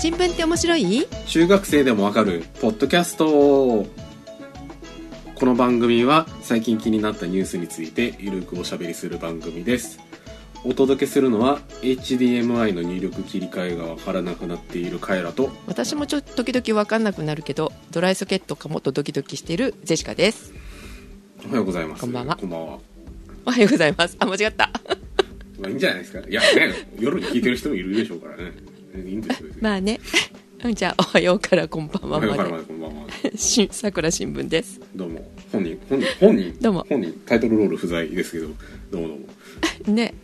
新聞って面白い？中学生でもわかるポッドキャスト。この番組は最近気になったニュースについてゆるくおしゃべりする番組です。お届けするのは HDMI の入力切り替えがわからなくなっているカエラと私もちょっと時々分かんなくなるけどドライソケットかもっとドキドキしているジェシカです。おはようございます。こんばんは。こんばんは。おはようございます。あ間違った。まあいいんじゃないですか。いやね夜に聞いてる人もいるでしょうからねいいんですよ別にまあね。う んじゃあおはようからこんばんおはようからはまでまでこんばんはし さくら新聞です。どうも。本人本人本人。どうも。本人タイトルロール不在ですけど。どうもどうも。ね。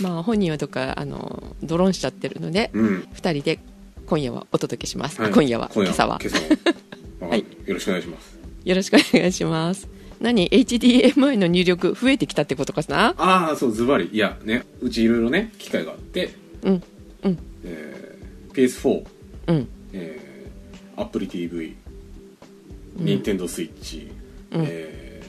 まあ本人はとかあのドローンしちゃってるので、うん。二人で今夜はお届けします、はい。今夜は今朝は。今朝は。はい。よろしくお願いします。よろしくお願いします。何？HDMI の入力増えてきたってことかな？ああそうズバリ。いやね。うちいろいろね機械があって、うんうんえー、PS4、うん。えー、Apple TV うん。Nintendo Switch、うん。え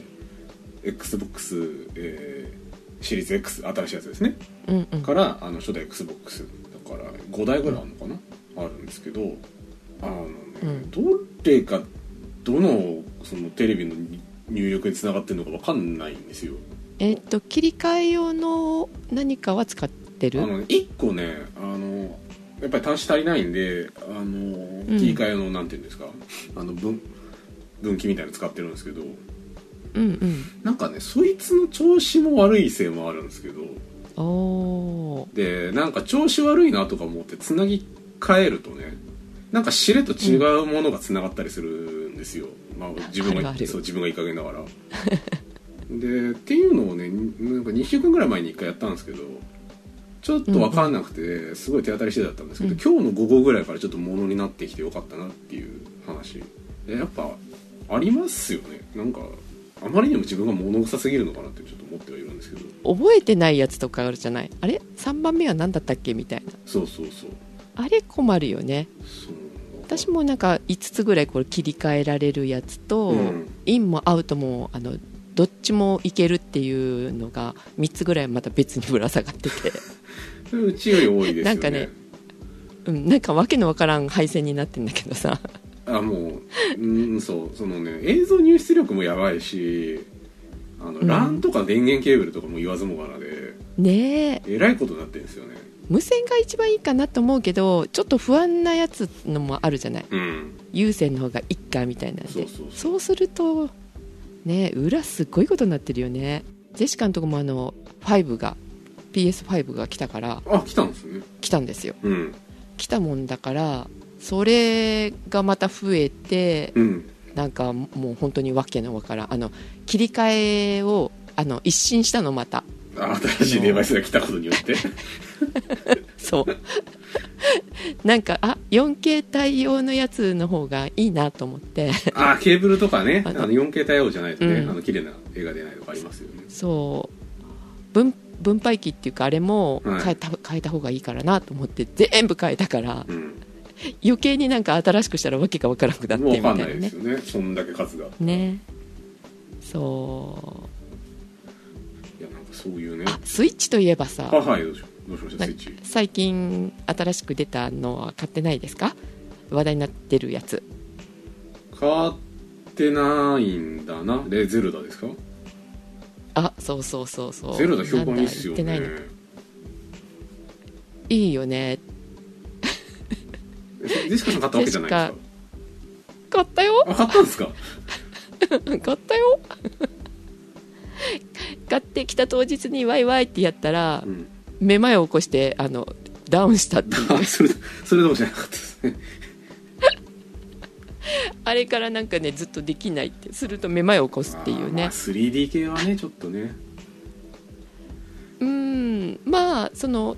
ー、XBOX、えー、シリーズ X 新しいやつですね。うんうん。からあの初代 XBOX だから5台ぐらいあるのかな、あるんですけどあのね、うん。どれがどのそのテレビの入力につながってるのかわかんないんですよ。えっと切り替え用の何かは使ってる？あのね1個ねあのやっぱり端子足りないんであのん。切り替え用のなんていうんですかあの分分岐みたいなの使ってるんですけどうんなんかねそいつの調子も悪いせいもあるんですけどうんおー。でなんか調子悪いなとか思ってつなぎ替えるとねなんかしれと違うものがつながったりするんですよ、まあ、自分があるある。そう自分がいい加減だから。でっていうのをねなんか2週間ぐらい前に1回やったんですけどちょっと分かんなくてすごい手当たり次第だったんですけど、うん。今日の午後ぐらいからちょっとものになってきてよかったなっていう話。でやっぱありますよね。なんかあまりにも自分が物臭すぎるのかなってちょっと思ってはいるんですけど。覚えてないやつとかあるじゃない？あれ？3番目は何だったっけみたいな。そうそうそう。あれ困るよね。私もなんか5つぐらいこれ切り替えられるやつと、うん。インもアウトもあのどっちもいけるっていうのが3つぐらいまた別にぶら下がってて、それうちより多いですよね。なんかねうん、なんかわけのわからん配線になってんだけどさ。あもううんそうそのね映像入出力もやばいしあの、うん。LAN とか電源ケーブルとかも言わずもがなでねえ。えらいことになってるんですよね。無線が一番いいかなと思うけどちょっと不安なやつのもあるじゃない。うん。有線の方がいっかみたいなんで。そうそうそう。そうするとね裏すっごいことになってるよね。ジェシカのとこもあの5が PS5 が来たからあ来たんですね。来たんですよ。うん。来たもんだからそれがまた増えてうん。なんかもう本当にわけのわからん。あの切り替えをあの一新したのまた。あ新しいデバイスが来たことによって。そう。なんかあ 4K 対応のやつの方がいいなと思って。あケーブルとかね。あの 4K 対応じゃないとね、うん。あの綺麗な絵が出ないとかありますよね。そう。分分配器っていうかあれもはい。変えた,、変えた方がいいからなと思って全部変えたからうん。余計になんか新しくしたらわけがわからなくなってみたいなね。分かんないですよね。そんだけ数がね。そいやなんかそういうね。うあスイッチといえばさはいはいどうしどうしましたスイッチ。最近新しく出たのは買ってないですか？話題になってるやつ。変わってないんだな。でゼルダですか？あそうそうそうそう。ゼルダ評判いいっすよねいの。いいよね。え ジェシカさん買ったわけじゃないですか。買ったよ。あ買ったんですか？買ったよ。買ってきた当日にワイワイってやったらうん。めまいを起こしてあのダウンしたっていう。あ それそれでもじゃなかったですね あれからなんかねずっとできないってするとめまいを起こすっていうね。3D 系はねちょっとね。うんまあその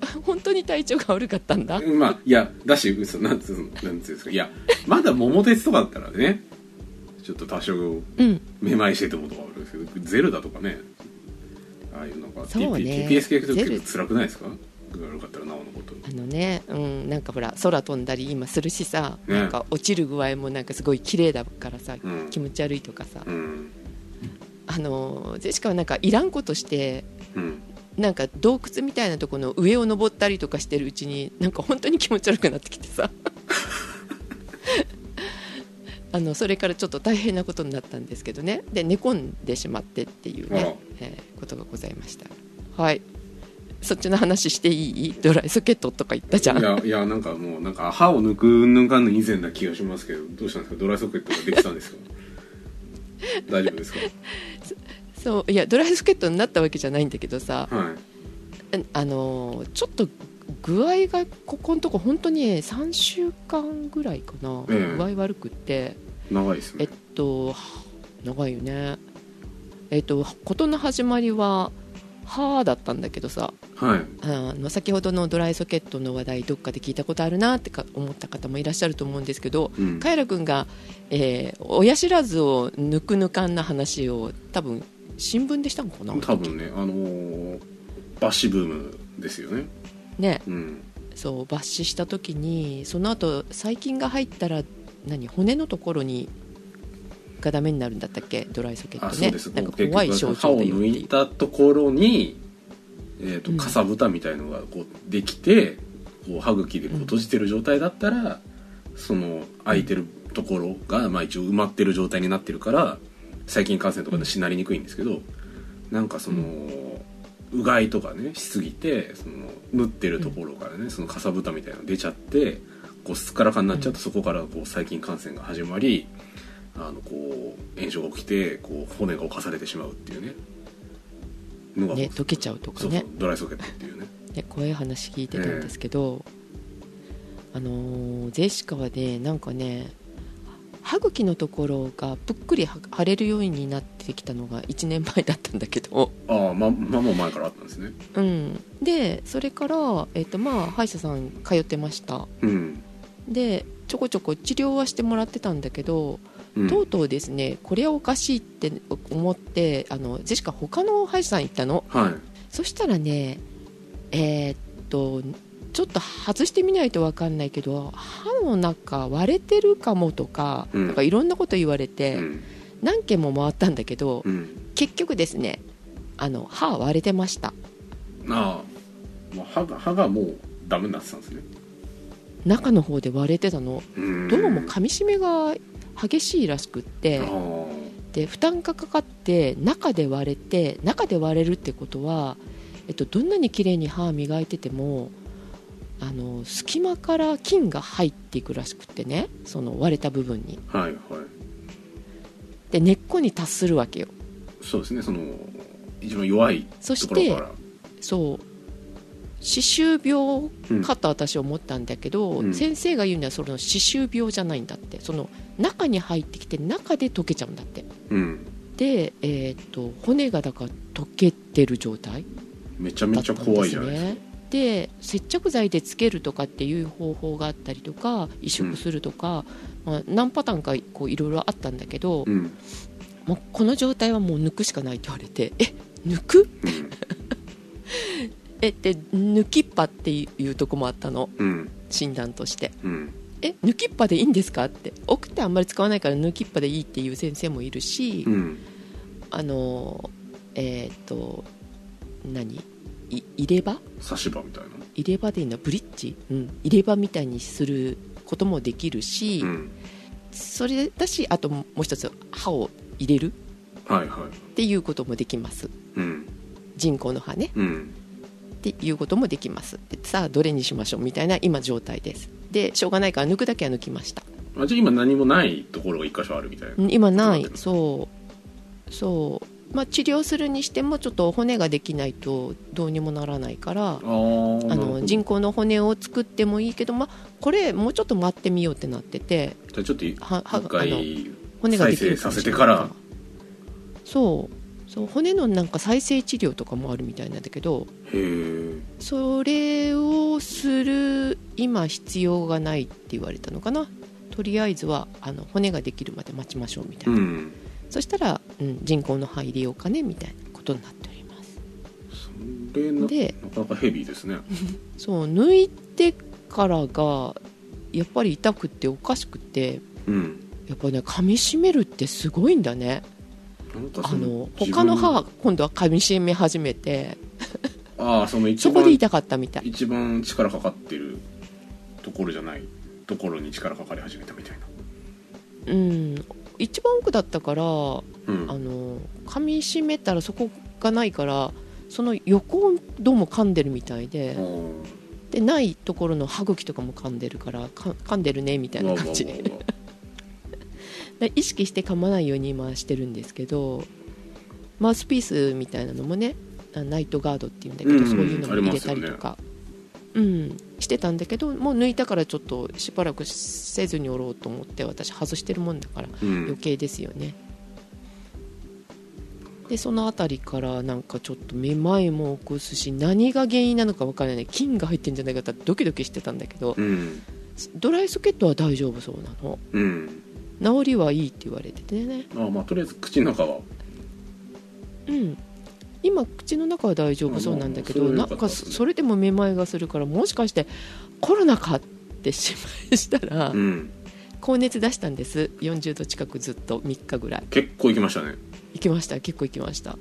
本当に体調が悪かったんだ。まあいやだし嘘なんつうんつうんですか。いやまだ桃鉄とかだったらねちょっと多少うん。めまいしててもとかあるんですけどゼルダとかね。ああいうのが、そうね。TP TPS 系結ゼル構辛くないですか？具合悪かったらなおのこと。あのね、うん、なんかほら空飛んだり今するしさ、ね。なんか落ちる具合もなんかすごい綺麗だからさ、うん。気持ち悪いとかさ、うん。あのジェシカはなんかいらんことしてうん。なんか洞窟みたいなところの上を登ったりとかしてるうちになんか本当に気持ち悪くなってきてさ。あのそれからちょっと大変なことになったんですけどね。で寝込んでしまってっていうね、えーことがございました。はいそっちの話していい？ドライソケットとか言ったじゃん。いやいやなんかもうなんか歯を抜くうんぬんかんぬん以前な気がしますけどどうしたんですか？ドライソケットができたんですか？大丈夫ですか？そういやドライソケットになったわけじゃないんだけどさ。はい。あのーちょっと具合がここのとこ本当に3週間ぐらいかな、ええ。具合悪くって。長いですえっねと長いよね。えっと事の始まりは歯だったんだけどさはい。あの先ほどのドライソケットの話題どっかで聞いたことあるなってか思った方もいらっしゃると思うんですけどうん。カイラ君が、えー親知らずを抜く抜かんな話を多分新聞でしたのかな？多分ねあのーバッシュブームですよね。ね。うん。そう抜歯した時にその後細菌が入ったら何骨のところにがダメになるんだったっけドライソケットねあそうです。なんか怖い症状いう抜いたところに、えー、とうんかさぶたみたいのがこうできてこう歯茎でこう閉じてる状態だったら、その空いてるところが、まあ、一応埋まってる状態になってるから細菌感染とかでしなりにくいんですけどなんかその、うがいとかねしすぎてその縫ってるところからね、そのかさぶたみたいなの出ちゃってこうすっからかになっちゃうと、そこからこう細菌感染が始まりあのこう炎症が起きてこう骨が侵されてしまうっていうね。のがね溶けちゃうとかね。ドライソケットっていうね。ね怖い話聞いてたんですけど、あのージェシカはねなんかね歯茎のところがぷっくりは腫れるようになってきたのが1年前だったんだけど、ああままあもう前からあったんですね。うん、でそれから、えっとまあ、歯医者さん通ってました。うん、でちょこちょこ治療はしてもらってたんだけど、うん、とうとうですねこれはおかしいって思ってあのジェシカ他の歯医者さん行ったの？はい。そしたらねえーっとちょっと外してみないと分かんないけど歯の中割れてるかもとか,、うん。なんかいろんなこと言われて、うん。何件も回ったんだけど、うん。結局ですねあの歯割れてました。ああ、まあ、歯が歯がもうダメになってたんですね。中の方で割れてたの。うん。どうも噛み締めが激しいらしくってで負担がかかって中で割れて中で割れるってことは、えっと、どんなに綺麗に歯磨いててもあの隙間から菌が入っていくらしくってねその割れた部分に。はいはい。で根っこに達するわけよ。そうですねその一番弱いそしてところから。そう歯周病かと私は思ったんだけど、うん。先生が言うにはその歯周病じゃないんだって。その中に入ってきて中で溶けちゃうんだって。うん。で、えーっと骨がだから溶けてる状態めちゃめちゃ怖いじゃないですか。ね。で接着剤でつけるとかっていう方法があったりとか移植するとか、まあ、何パターンかこういろいろあったんだけど、うん。もうこの状態はもう抜くしかないって言われてえ抜く？うん えで抜きっぱっていうとこもあったの？うん。診断として。うん。え抜きっぱでいいんですか？って。奥ってあんまり使わないから抜きっぱでいいっていう先生もいるし、うん。あのえーっと何？い入れ歯？差し歯みたいな？入れ歯でいいのブリッジ、うん、入れ歯みたいにすることもできるし、うん。それだしあともう一つ歯を入れるはいはい。っていうこともできます。うん。人工の歯ね。うんっていうこともできます。でさあどれにしましょうみたいな今状態です。でしょうがないから抜くだけは抜きました。あじゃあ今何もないところが一箇所あるみたいな。うん今ない。そう。そう。まあ治療するにしてもちょっと骨ができないとどうにもならないからあの人工の骨を作ってもいいけど、まあ、これもうちょっと待ってみようってなっててじゃあちょっと一回骨ができる再生させてから。そう。そう。骨のなんか再生治療とかもあるみたいなんだけどそれをする今必要がないって言われたのかな。とりあえずはあの骨ができるまで待ちましょうみたいうな、ん。そしたら、うん、人工の歯入れようかねみたいなことになっております。それなでなかなかヘビーですね。そう抜いてからがやっぱり痛くっておかしくてうん。やっぱね噛みしめるってすごいんだね。あその他の歯は今度は噛みしめ始めてああその一番そこで痛かったみたい。一番力かかってるところじゃない？ところに力かかり始めたみたいな。うん。一番奥だったからあうん。の噛みしめたらそこがないからその横をどうも噛んでるみたいででないところの歯茎とかも噛んでるからか噛んでるねみたいな感じ。で意識して噛まないように今してるんですけどマウスピースみたいなのもねあナイトガードっていうんだけど、うん。うんそういうのも入れたりとか、うん、してたんだけどもう抜いたからちょっとしばらくせずにおろうと思って私外してるもんだからうん。余計ですよね、でその辺りからなんかちょっとめまいも起こすし何が原因なのか分からない。菌が入ってんじゃないかってドキドキしてたんだけどうん。ドライソケットは大丈夫そうなの。うん。治りはいいって言われててね。あまあとりあえず口の中は。うん今口の中は大丈夫そうなんだけどなんかそれでもめまいがするからもしかしてコロナかって心配したらうん。高熱出したんです。40度近くずっと3日ぐらい。結構いきましたね。行きました。結構行きました。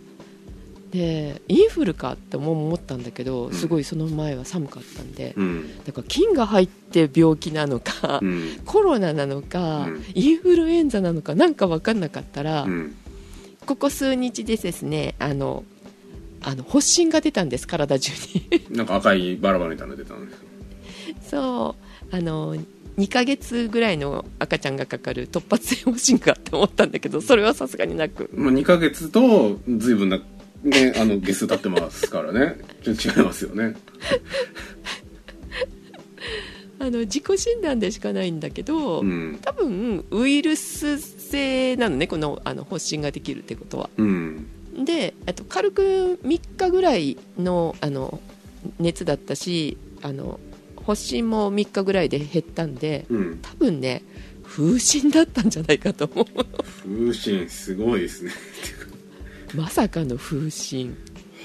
でインフルかっても思ったんだけどん。すごいその前は寒かったんで、うん。だから菌が入って病気なのか、うん。コロナなのか、うん。インフルエンザなのかなんか分かんなかったら、うん。ここ数日でですねあのあの発疹が出たんです体中に。なんか赤いバラバラみたいなの出たんですそうあの2ヶ月ぐらいの赤ちゃんがかかる突発性発疹かって思ったんだけどそれはさすがになく。まあ2ヶ月と随分なねあの月数経ってますからね。ちょっと違いますよね。あの自己診断でしかないんだけど、うん。多分ウイルス性なのねこのあの発疹ができるってことは。うんであと軽く3日ぐらいのあの熱だったしあの発疹も3日ぐらいで減ったんでうん。多分ね風疹だったんじゃないかと思う。風疹すごいですね。まさかの風疹。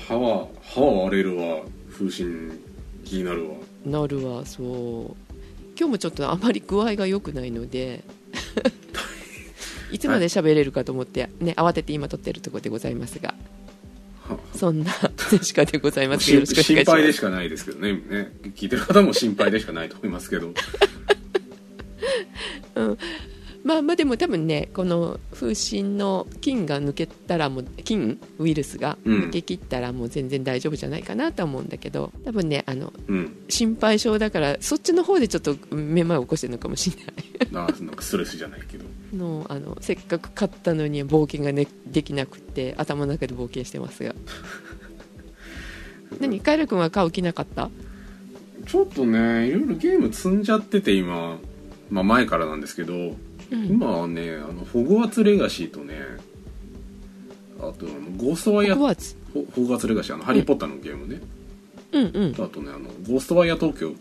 歯は歯は荒れるわ。風疹気になるわ。なるわそう。今日もちょっとあまり具合が良くないので いつまで喋れるかと思って、ね、慌てて今撮ってるところでございますが。はそんなジェでございますよろしくお願心いします。配でしかないですけどね。ね聞いてる方も心配でしかないと思いますけど。まあまあでも多分ねこの風疹の菌が抜けたらもう菌ウイルスがうん。抜け切ったらもう全然大丈夫じゃないかなとは思うんだけど多分ねあのうん。心配性だからそっちの方でちょっとめまいを起こしてるのかもしれない。あなんかストレスじゃないけどのあのせっかく買ったのに冒険が、ね、できなくて頭の中で冒険してますが。何カエル君は買う気なかった？ちょっとねいろいろゲーム積んじゃってて今、まあ、前からなんですけど、うん。今はねあのホグワーツレガシーとねあとあのゴーストワイヤーホグワーツ？ホホグワーツレガシーあの、ハリー・ポッターのゲームね。うんうん。あとねあのゴーストワイヤー東京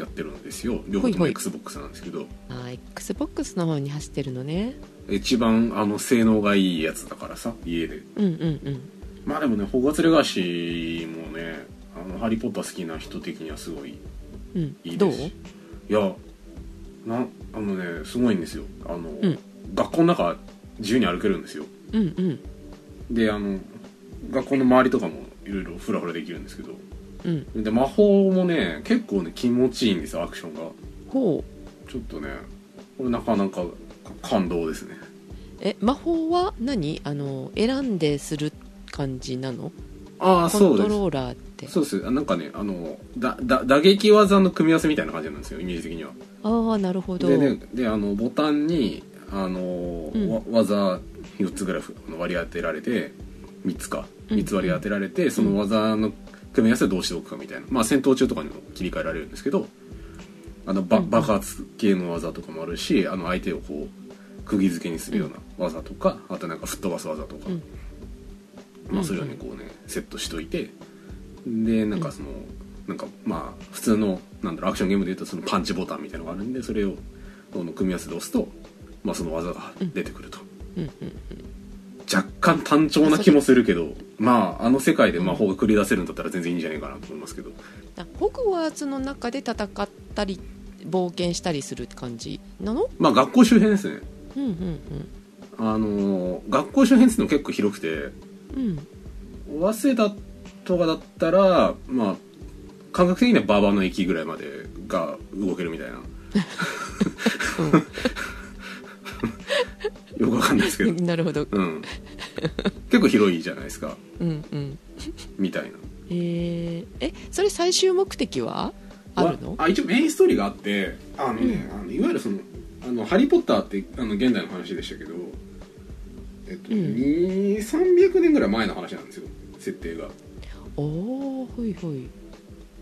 やってるんですよ。両方とも XBOX なんですけど。あ XBOX の方に走ってるのね。一番あの性能がいいやつだからさ家で。うんうんうん。まあでもねホグワーツレガシーもね。あのハリー・ポッター好きな人的にはすごいうん。いいです。しいやなあのねすごいんですよ。あの、ん。学校の中自由に歩けるんですよ。うんうん。であの学校の周りとかもいろいろフラフラできるんですけど。うんで魔法もね結構ね気持ちいいんですよアクションが。ほう。ちょっとねこれなかなか感動ですね。え魔法は何？あの選んでする感じなの？ああコそうです。ントローラーって。そうです。あなんかねあのだだ打撃技の組み合わせみたいな感じなんですよイメージ的には。ああなるほど。でねであのボタンにあの、うん。わ技4つぐらいあの割り当てられて3つか。うん。3つ割り当てられて、その技の組み合わせをどうしておくかみたいな。まあ戦闘中とかにも切り替えられるんですけどあのば爆発系の技とかもあるしあの相手をこう釘付けにするような技とか、あとなんか吹っ飛ばす技とか、うん。まあそれをねこうねセットしといてでなんかその、なんかまあ普通のなんだろうアクションゲームでいうとそのパンチボタンみたいなのがあるんでそれを組み合わせで押すと、まあ、その技が出てくると、若干単調な気もするけどまああの世界で魔法が繰り出せるんだったら全然いいんじゃないかなと思いますけど。あホグワーツの中で戦ったり冒険したりする感じなの？まあ学校周辺ですね。うんうんあのー学校周辺っていうのも結構広くてうん。うん早稲田とかだったらまあ感覚的には馬場の駅ぐらいまでが動けるみたいな、よくわかんないですけど、なるほど。うん、結構広いじゃないですか。うんうん。みたいな。えー、えそれ最終目的は？あるの？あ一応メインストーリーがあってあのね、あのいわゆるその「あのハリー・ポッター」ってあの現代の話でしたけどえっと、うん。2 300年ぐらい前の話なんですよ。設定が。おおほいほい。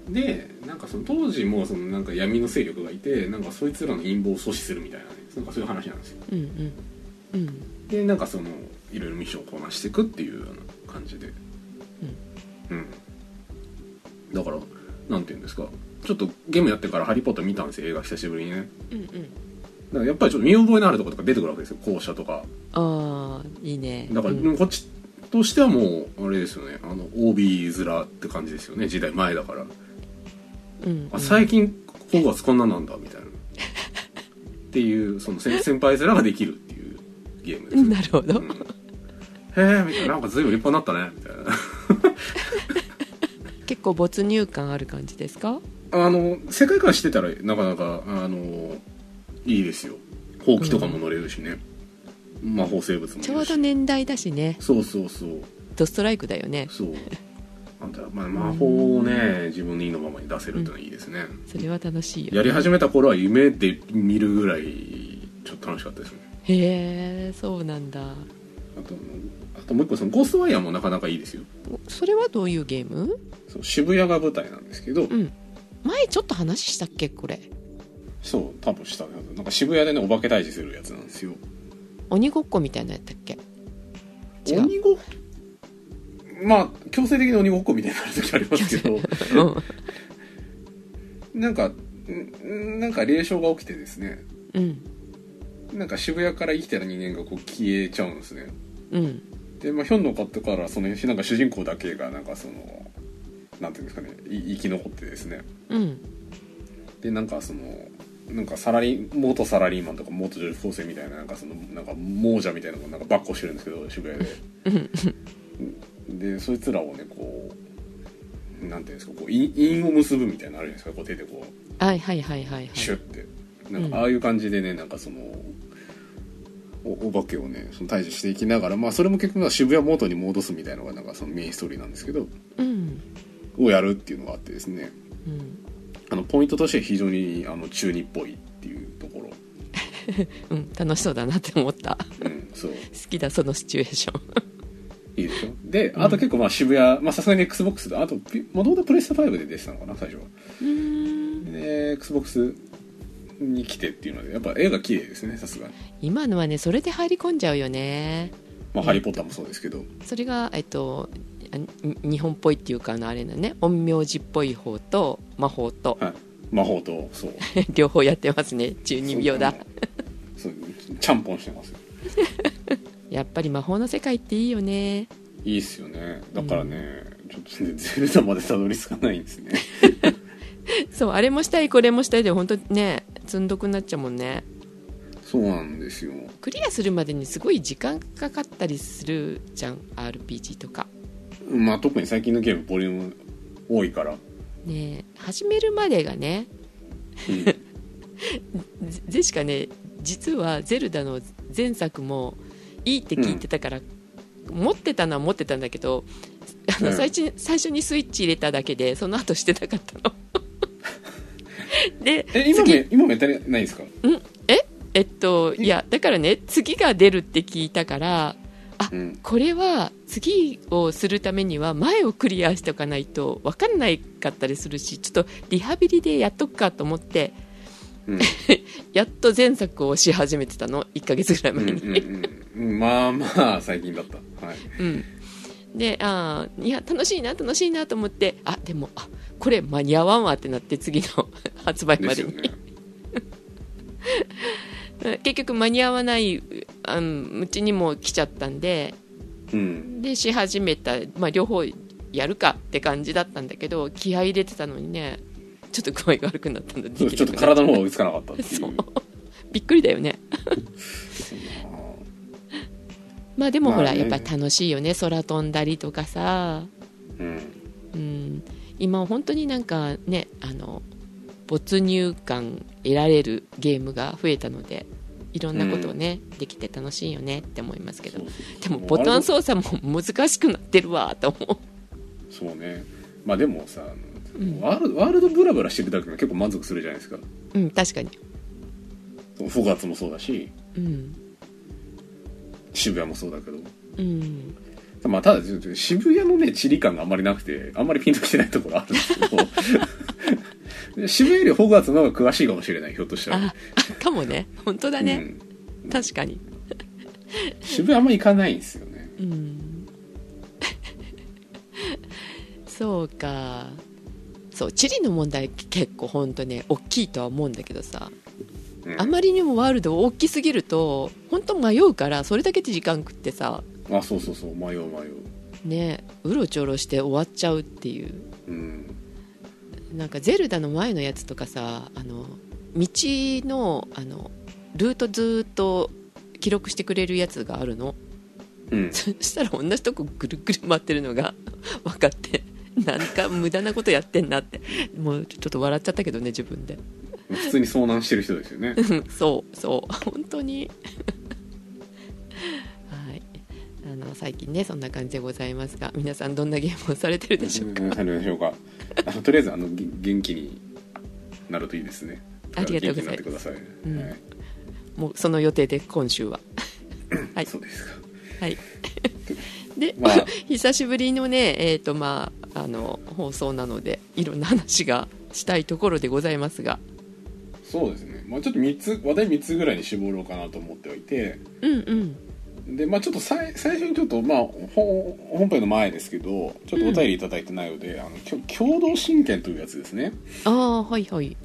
でなんかその当時もそのなんか闇の勢力がいてなんかそいつらの陰謀を阻止するみたいなねなんかそういう話なんですよ。うんうんうん。でなんかそのいろいろミッションをこなしていくっていうような感じで。うん、だからなんていうんですか。ちょっとゲームやってから「ハリー・ポッター」見たんですよ。映画久しぶりにね。うんうん。だからやっぱりちょっと見覚えのあるところとか出てくるわけですよ。校舎とか。ああいいね。だから、うん。こっちとしてはもうあれですよね。あの OB 面って感じですよね。時代前だから、うんあ最近ホグワーツこんななんだみたいな。っていうその先先輩面ができるゲームです、うんなるほど、うん。へえみたいな。なんか随分立派になったねみたいな。結構没入感ある感じですか？あの世界観してたらなかなかあのいいですよ。ほうきとかも乗れるしね、魔法生物もちょうど年代だしね。そうそうそう。ドストライクだよね。そう。あんた、まあ、魔法をね自分の意のままに出せるってのはいいですね、それは楽しいよ。やり始めた頃は夢で見るぐらいちょっと楽しかったですねへえそうなんだ。あとあともう一個そのゴーストワイヤーもなかなかいいですよ。それはどういうゲーム？そう渋谷が舞台なんですけど、うん。前ちょっと話したっけこれ？そう多分したなんか渋谷でねお化け退治するやつなんですよ。鬼ごっこみたいなやったっけ？違う。鬼ごっまあ強制的に鬼ごっこみたいになる時ありますけど。うん。なんかんなんか霊障が起きてですね。うんなんか渋谷から生きてた人間がこう消えちゃうんですね。うん。でまあひょんのかってからそのなんか主人公だけがなんかそのなんていうんですかねい生き残ってですね。うん。でなんかそのなんかサラリー元サラリーマンとか元女子高生みたいななんかそのなんか亡者みたいなのがなんかバッコしてるんですけど渋谷で。でそいつらをねこうなんていうんですかこう因因を結ぶみたいなのあるじゃないですかこう手でこう。はいはいはいはいはい。シュッてなんかああいう感じでねなんかそのおお化けをねその退治していきながらまあそれも結局は渋谷元に戻すみたいなのがなんかそのメインストーリーなんですけどうん。をやるっていうのがあってですね。うん。あのポイントとして非常にあの中二っぽいっていうところ。うん楽しそうだなって思った。うんそう。好きだそのシチュエーション。いいでしょ？であと結構まあ渋谷まあさすがに XBOX であともともとプレステ5で出てたのかな最初は。うーん。で XBOX に来てっていうのでやっぱ絵が綺麗ですねさすがに。今のはねそれで入り込んじゃうよね。まあ、ハリー・ポッターもそうですけど。それがえっと日本っぽいっていうかあのあれだね。陰陽師っぽい方と魔法と。はい。魔法とそう。両方やってますね。中二病だ。そうちゃんぽんしてますよ。やっぱり魔法の世界っていいよね。いいっすよね。だからね、ちょっとねゼルダまでたどり着かないんですね。そうあれもしたいこれもしたいで本当ね積んどくになっちゃうもんね。そうなんですよ。クリアするまでにすごい時間かかったりするじゃん RPG とか。まあ特に最近のゲームボリューム多いから、ね始めるまでがねうん。ゼゼシカね実はゼルダの前作もいいって聞いてたから、持ってたのは持ってたんだけどあのうん。最初最初にスイッチ入れただけでその後してなかったの でえ今も今もやってないんですか？え？っといやだからね次が出るって聞いたからうん。これは次をするためには前をクリアしておかないと分かんないかったりするしちょっとリハビリでやっとくかと思ってうん。やっと前作をし始めてたの？1ヶ月ぐらい前に、うんうん。うんまあまあ最近だった。はい。うん、であーいや楽しいな楽しいなと思ってあでもあこれ間に合わんわってなって次の発売までに。結局間に合わないうちにも来ちゃったんでうん。でし始めた、まあ、両方やるかって感じだったんだけど気合い入れてたのにねちょっと具合が悪くなったんだちょっと体の方が追いつかなかったっていう。びっくりだよね。まあでもほら、やっぱり楽しいよね。空飛んだりとかさ。うん。うん、今本当になんかねあの没入感得られるゲームが増えたのでいろんなことをね、できて楽しいよねって思いますけど。でもボタン操作も難しくなってるわと思そうね。まあでもさ、うん。ワールドワールドブラブラしてるだけでも結構満足するじゃないですか。ううん確かに。フォガッツもそうだし。うん。渋谷もそうだけど。うんまあただ渋谷のね地理感があんまりなくてあんまりピンときてないところあるんですけど。渋谷よりホグワーツの方が詳しいかもしれないひょっとしたら。ああかもね。本当だね、うん、確かに。渋谷あんま行かないんですよね。うん。そうか。そう地理の問題結構本当ね大きいとは思うんだけどさ。うん。あまりにもワールド大きすぎると本当迷うからそれだけで時間食ってさあそうそうそう。迷う迷う。ねうろちょろして終わっちゃうっていう。うん。なんかゼルダの前のやつとかさあの道のあのルートずーっと記録してくれるやつがあるの？うん。そしたら同じとこぐるぐる回ってるのが 分かってなんか無駄なことやってんなって。もうちょっと笑っちゃったけどね自分で。普通に遭難してる人ですよね。う んそうそう。本当に。はいあの最近ねそんな感じでございますが皆さんどんなゲームをされてるでしょうか？うんされるでしょうか？あのとりあえずあのげ元気になるといいですね。ありがとうございます。もうその予定で今週は。はい。そうですか。はい。で、まあ。久しぶりのねえっ、とまああの放送なのでいろんな話がしたいところでございますが。そうですね、まあ、ちょっと3つ話題3つぐらいに絞ろうかなと思っておいて。うんうんでまあちょっとさい最初にちょっとまあほ本編の前ですけどちょっとお便りいただいてないので、あのきょ共同親権というやつですね。ああはいはい。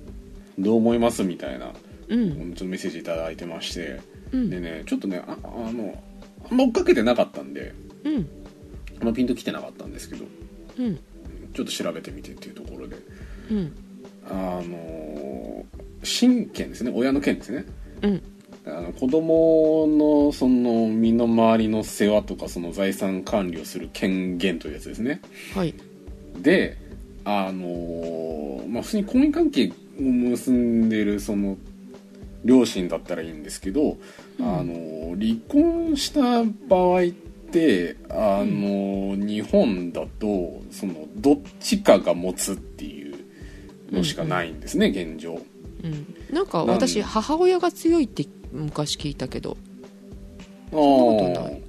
どう思いますみたいなうん。ちょっとメッセージいただいてまして。うん。でねちょっとねああのあんま追っかけてなかったんでうん。あんまピンときてなかったんですけどうん。ちょっと調べてみてっていうところで。うん。あの親権ですね。親の権ですね。うんあの子供のその身の回りの世話とかその財産管理をする権限というやつですね。はい。であのまあ普通に婚姻関係を結んでるその両親だったらいいんですけど、うん。あの離婚した場合ってあの、日本だとそのどっちかが持つっていうのしかないんですね、現状。うん。なんかなん私母親が強いって昔聞いたけど。あんなことない。ー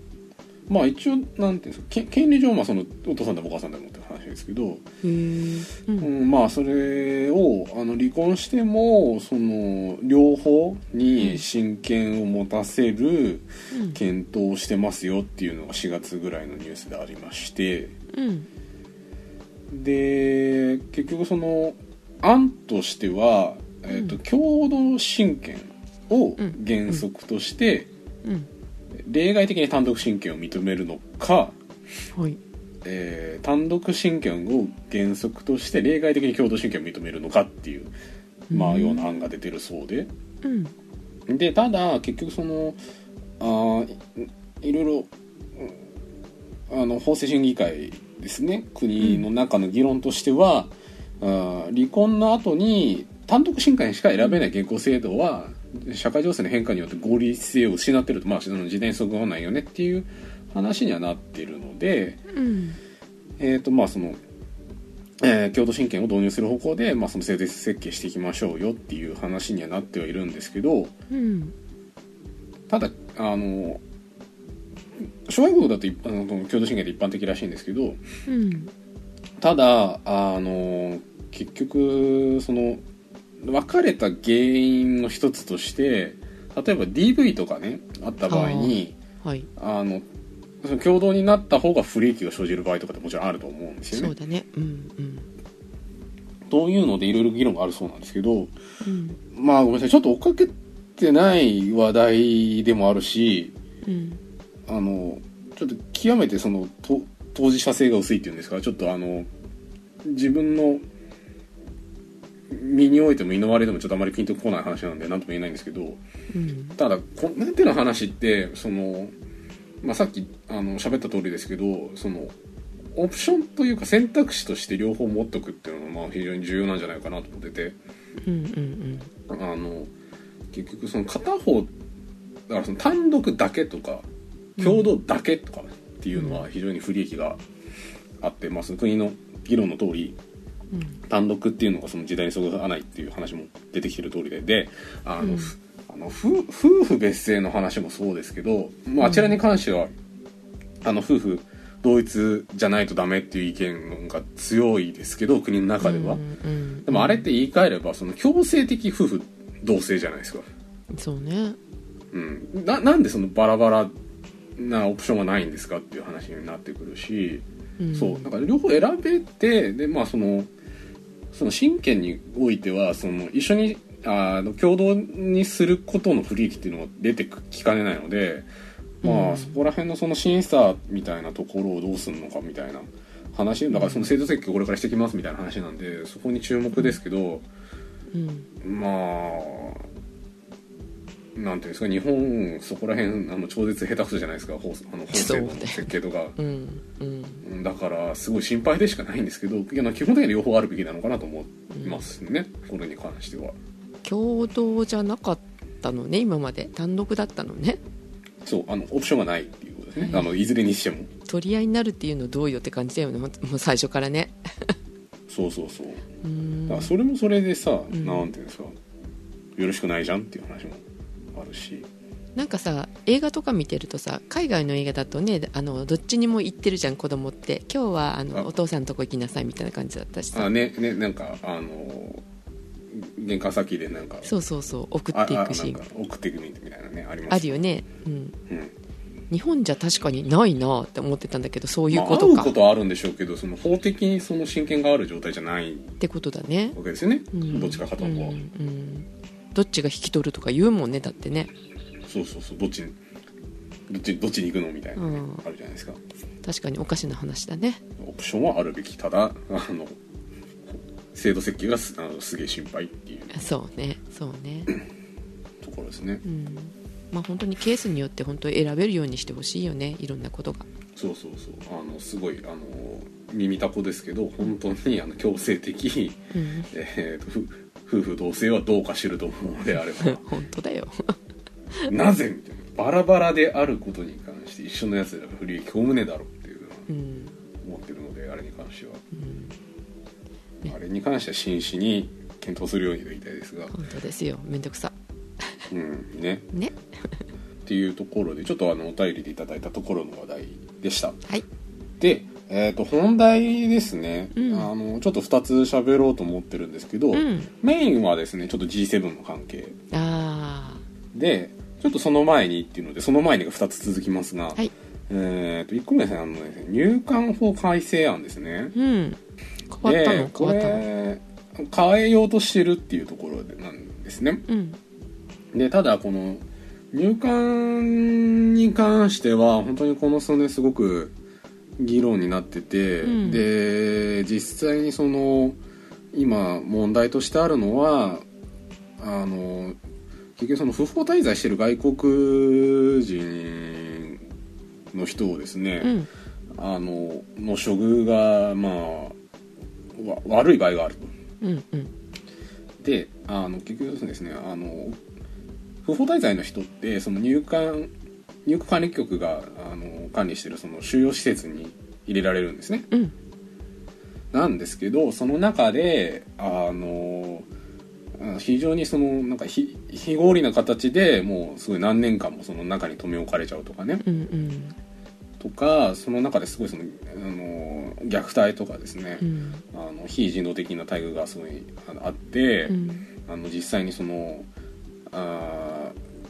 まあ一応なんていうんですかけ権利上はそのお父さんでもお母さんでもって話ですけど、へえううんん、まあそれをあの離婚してもその両方に親権を持たせるうん。検討をしてますよっていうのが4月ぐらいのニュースでありましてうん。で結局その案としては、えーとうん。共同親権をうん。原則として、うん。例外的に単独親権を認めるのか、はい。えー単独親権を原則として例外的に共同親権を認めるのかっていう、まあ、うんような案が出てるそうで。うん。でただ結局そのあーいいろいろうんあの法制審議会ですね。国の中の議論としては、あー離婚の後に単独親権しか選べない現行制度は社会情勢の変化によって合理性を失ってると。まあその時代にそぐわないよねっていう話にはなってるので、うん。えーとまあそのえー共同親権を導入する方向で、まあ、その制度設計していきましょうよっていう話にはなってはいるんですけどうんただあの諸外国だと一あの共同親権って一般的らしいんですけどうん。ただあの結局その別れた原因の一つとして例えば DV とかねあった場合にはい。あのその共同になった方が不利益が生じる場合とかってもちろんあると思うんですよね。そう。だね。うんうん。というのでいろいろ議論があるそうなんですけどうん。まあごめんなさい。ちょっと追っかけてない話題でもあるしうん。あのちょっと極めてそのと当事者性が薄いっていうんですかちょっとあの自分の身においても身の回りでもちょっとあまりピンとこない話なんで何とも言えないんですけどうん。ただこの手の話ってその、まあ、さっきあの喋った通りですけどそのオプションというか選択肢として両方持っとくっていうのがまあ非常に重要なんじゃないかなと思ってて。うんうんあの結局その片方だからその単独だけとか共同だけとかっていうのは非常に不利益があって、まあ、その国の議論の通りうん単独っていうのがその時代にそぐわないっていう話も出てきてる通りで。であの、うん。ふあの夫夫婦別姓の話もそうですけど、まあ、あちらに関しては、あの夫婦同一じゃないとダメっていう意見が強いですけど国の中では、うんうんでもあれって言い換えればその強制的夫婦同姓じゃないですか、そうね。うん、ななんでそのバラバラなオプションがないんですかっていう話になってくるし、うん。そう。だから両方選べてでまあそのその親権においてはその一緒にあの共同にすることの不利益っていうのが出てきかねないのでまあ、うん。そこら辺のその審査みたいなところをどうするのかみたいな話。だからその制度設計をこれからしてきますみたいな話なんでそこに注目ですけどうん。まあなんていうんですか日本そこら辺あの超絶下手くそじゃないですか法あの法制度の設計とか。うんうんうん。だからすごい心配でしかないんですけどいや基本的には両方あるべきなのかなと思いますね、これに関しては。共同じゃなかったのね今まで。単独だったのね。そうあのオプションがないっていうことですね、はい。あのいずれにしても。取り合いになるっていうのどうよって感じだよね。もう最初からね。そうそうそう。うん。だからそれもそれでさ、ん。なんていうんですかよろしくないじゃんっていう話もあるし。なんかさ映画とか見てるとさ海外の映画だとねあのどっちにも行ってるじゃん子供って。今日はあのあ。お父さんのとこ行きなさいみたいな感じだったしさ。あねねなんかあの玄関先でなんか。そうそうそう送あっていくし。送っていくみたいなねありますあるよね、うん、うん。日本じゃ確かにないなって思ってたんだけどそういうまあ、ことか、会うことはあるんでしょうけどその法的にその親権がある状態じゃないってことだね、わけですよね、うん、どっちか片方は、うんうんどっちが引き取るとか言うもんねだってね。そうそうそうどっちにどっちどっちに行くのみたいなね、うん。あるじゃないですか。確かにおかしな話だね。オプションはあるべきただあの制度設計がすあのすげえ心配っていう。そうねそうね。ところですね。うん。まあ本当にケースによって本当選べるようにしてほしいよねいろんなことが。そうそうそう。あのすごいあの耳たこですけど本当にあの強制的、うん。えーとふ夫婦同姓はどうか知ると思うのであれば。本当だよ。なぜみたいな。バラバラであることに関して一緒のやつらが不利益をねだろうっていう思ってるのであれに関しては、ねあれに関しては真摯に検討するようにと言いたいですが、本当ですよ。めんどくさ。うん。ね。ね。っていうところでちょっとあのお便りでいただいたところの話題でした。はい。で、えー、と本題ですね、うん。あのちょっと2つ喋ろうと思ってるんですけど、うん。メインはですねちょっと G7 の関係。あでちょっとその前にっていうのでその前にが2つ続きますが、あはい。えー、と1個目ですねあのね入管法改正案ですね。うん。変わったの？変わったの？れ変えようとしてるっていうところでなんですね。うん。でただこの入管に関しては本当にこの数年すごく議論になってて、うん。で実際にその今問題としてあるのはあの結局その不法滞在してる外国人の人をですね、うん。あのの処遇がまあわ悪い場合があると。うんうん。であの結局ですねあの不法滞在の人ってその入管入管管理局があの管理してるその収容施設に入れられるんですね。うん。なんですけどその中であのあ非常にそのなんか非非合理な形でもうすごい何年間もその中に留め置かれちゃうとかね。うんうん。とかその中ですごいそのあの虐待とかですね、うん。あの非人道的な待遇がすごいあって、うん。あの実際にそのあー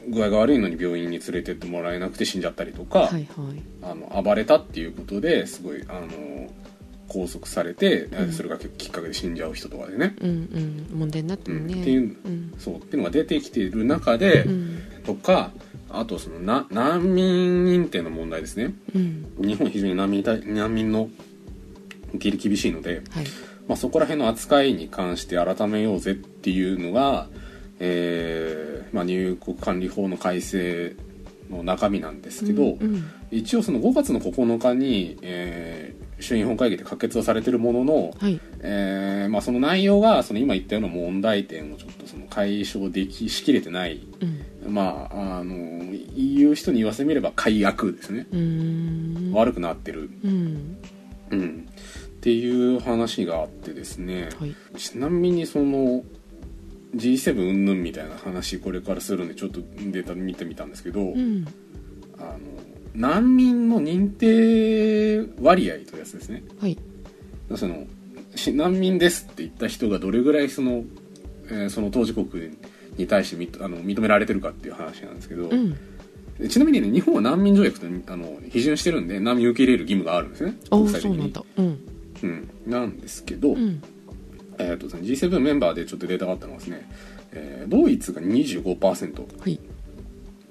具合が悪いのに病院に連れてってもらえなくて死んじゃったりとか、はいはい。あの暴れたっていうことですごいあの拘束されて、うん。それがきっかけで死んじゃう人とかでね、うんうん。問題になってるね。うん。っていううん。そうっていうのが出てきている中で、うん。とかあとそのな難民認定の問題ですね。うん。日本非常に難民対難民の受け入れ厳しいので、はい。まあ、そこら辺の扱いに関して改めようぜっていうのが、えーまあ、入国管理法の改正の中身なんですけど、うん一応その5月の9日に、えー衆院本会議で可決はされてるものの、はい。えーまあ、その内容がその今言ったような問題点をちょっとその解消できしきれてない、うん。まあ、あの言う人に言わせてみれば解約ですね、悪くなってる、うん。うん、っていう話があってですね、はい。ちなみにその G7 云々みたいな話これからするんでちょっとデータ見てみたんですけど、うん。あの難民の認定割合というやつですね。はい。そのし難民ですって言った人がどれぐらいその,、えーその当事国に対してみあの認められてるかっていう話なんですけど、うん。でちなみにね日本は難民条約とあの批准してるんで難民受け入れる義務があるんですね。あ国際的に。あそうなんだ。うん。うん、なんですけど、うんえー、と G7 メンバーでちょっとデータがあったのはですね、えードイツが25%、はい。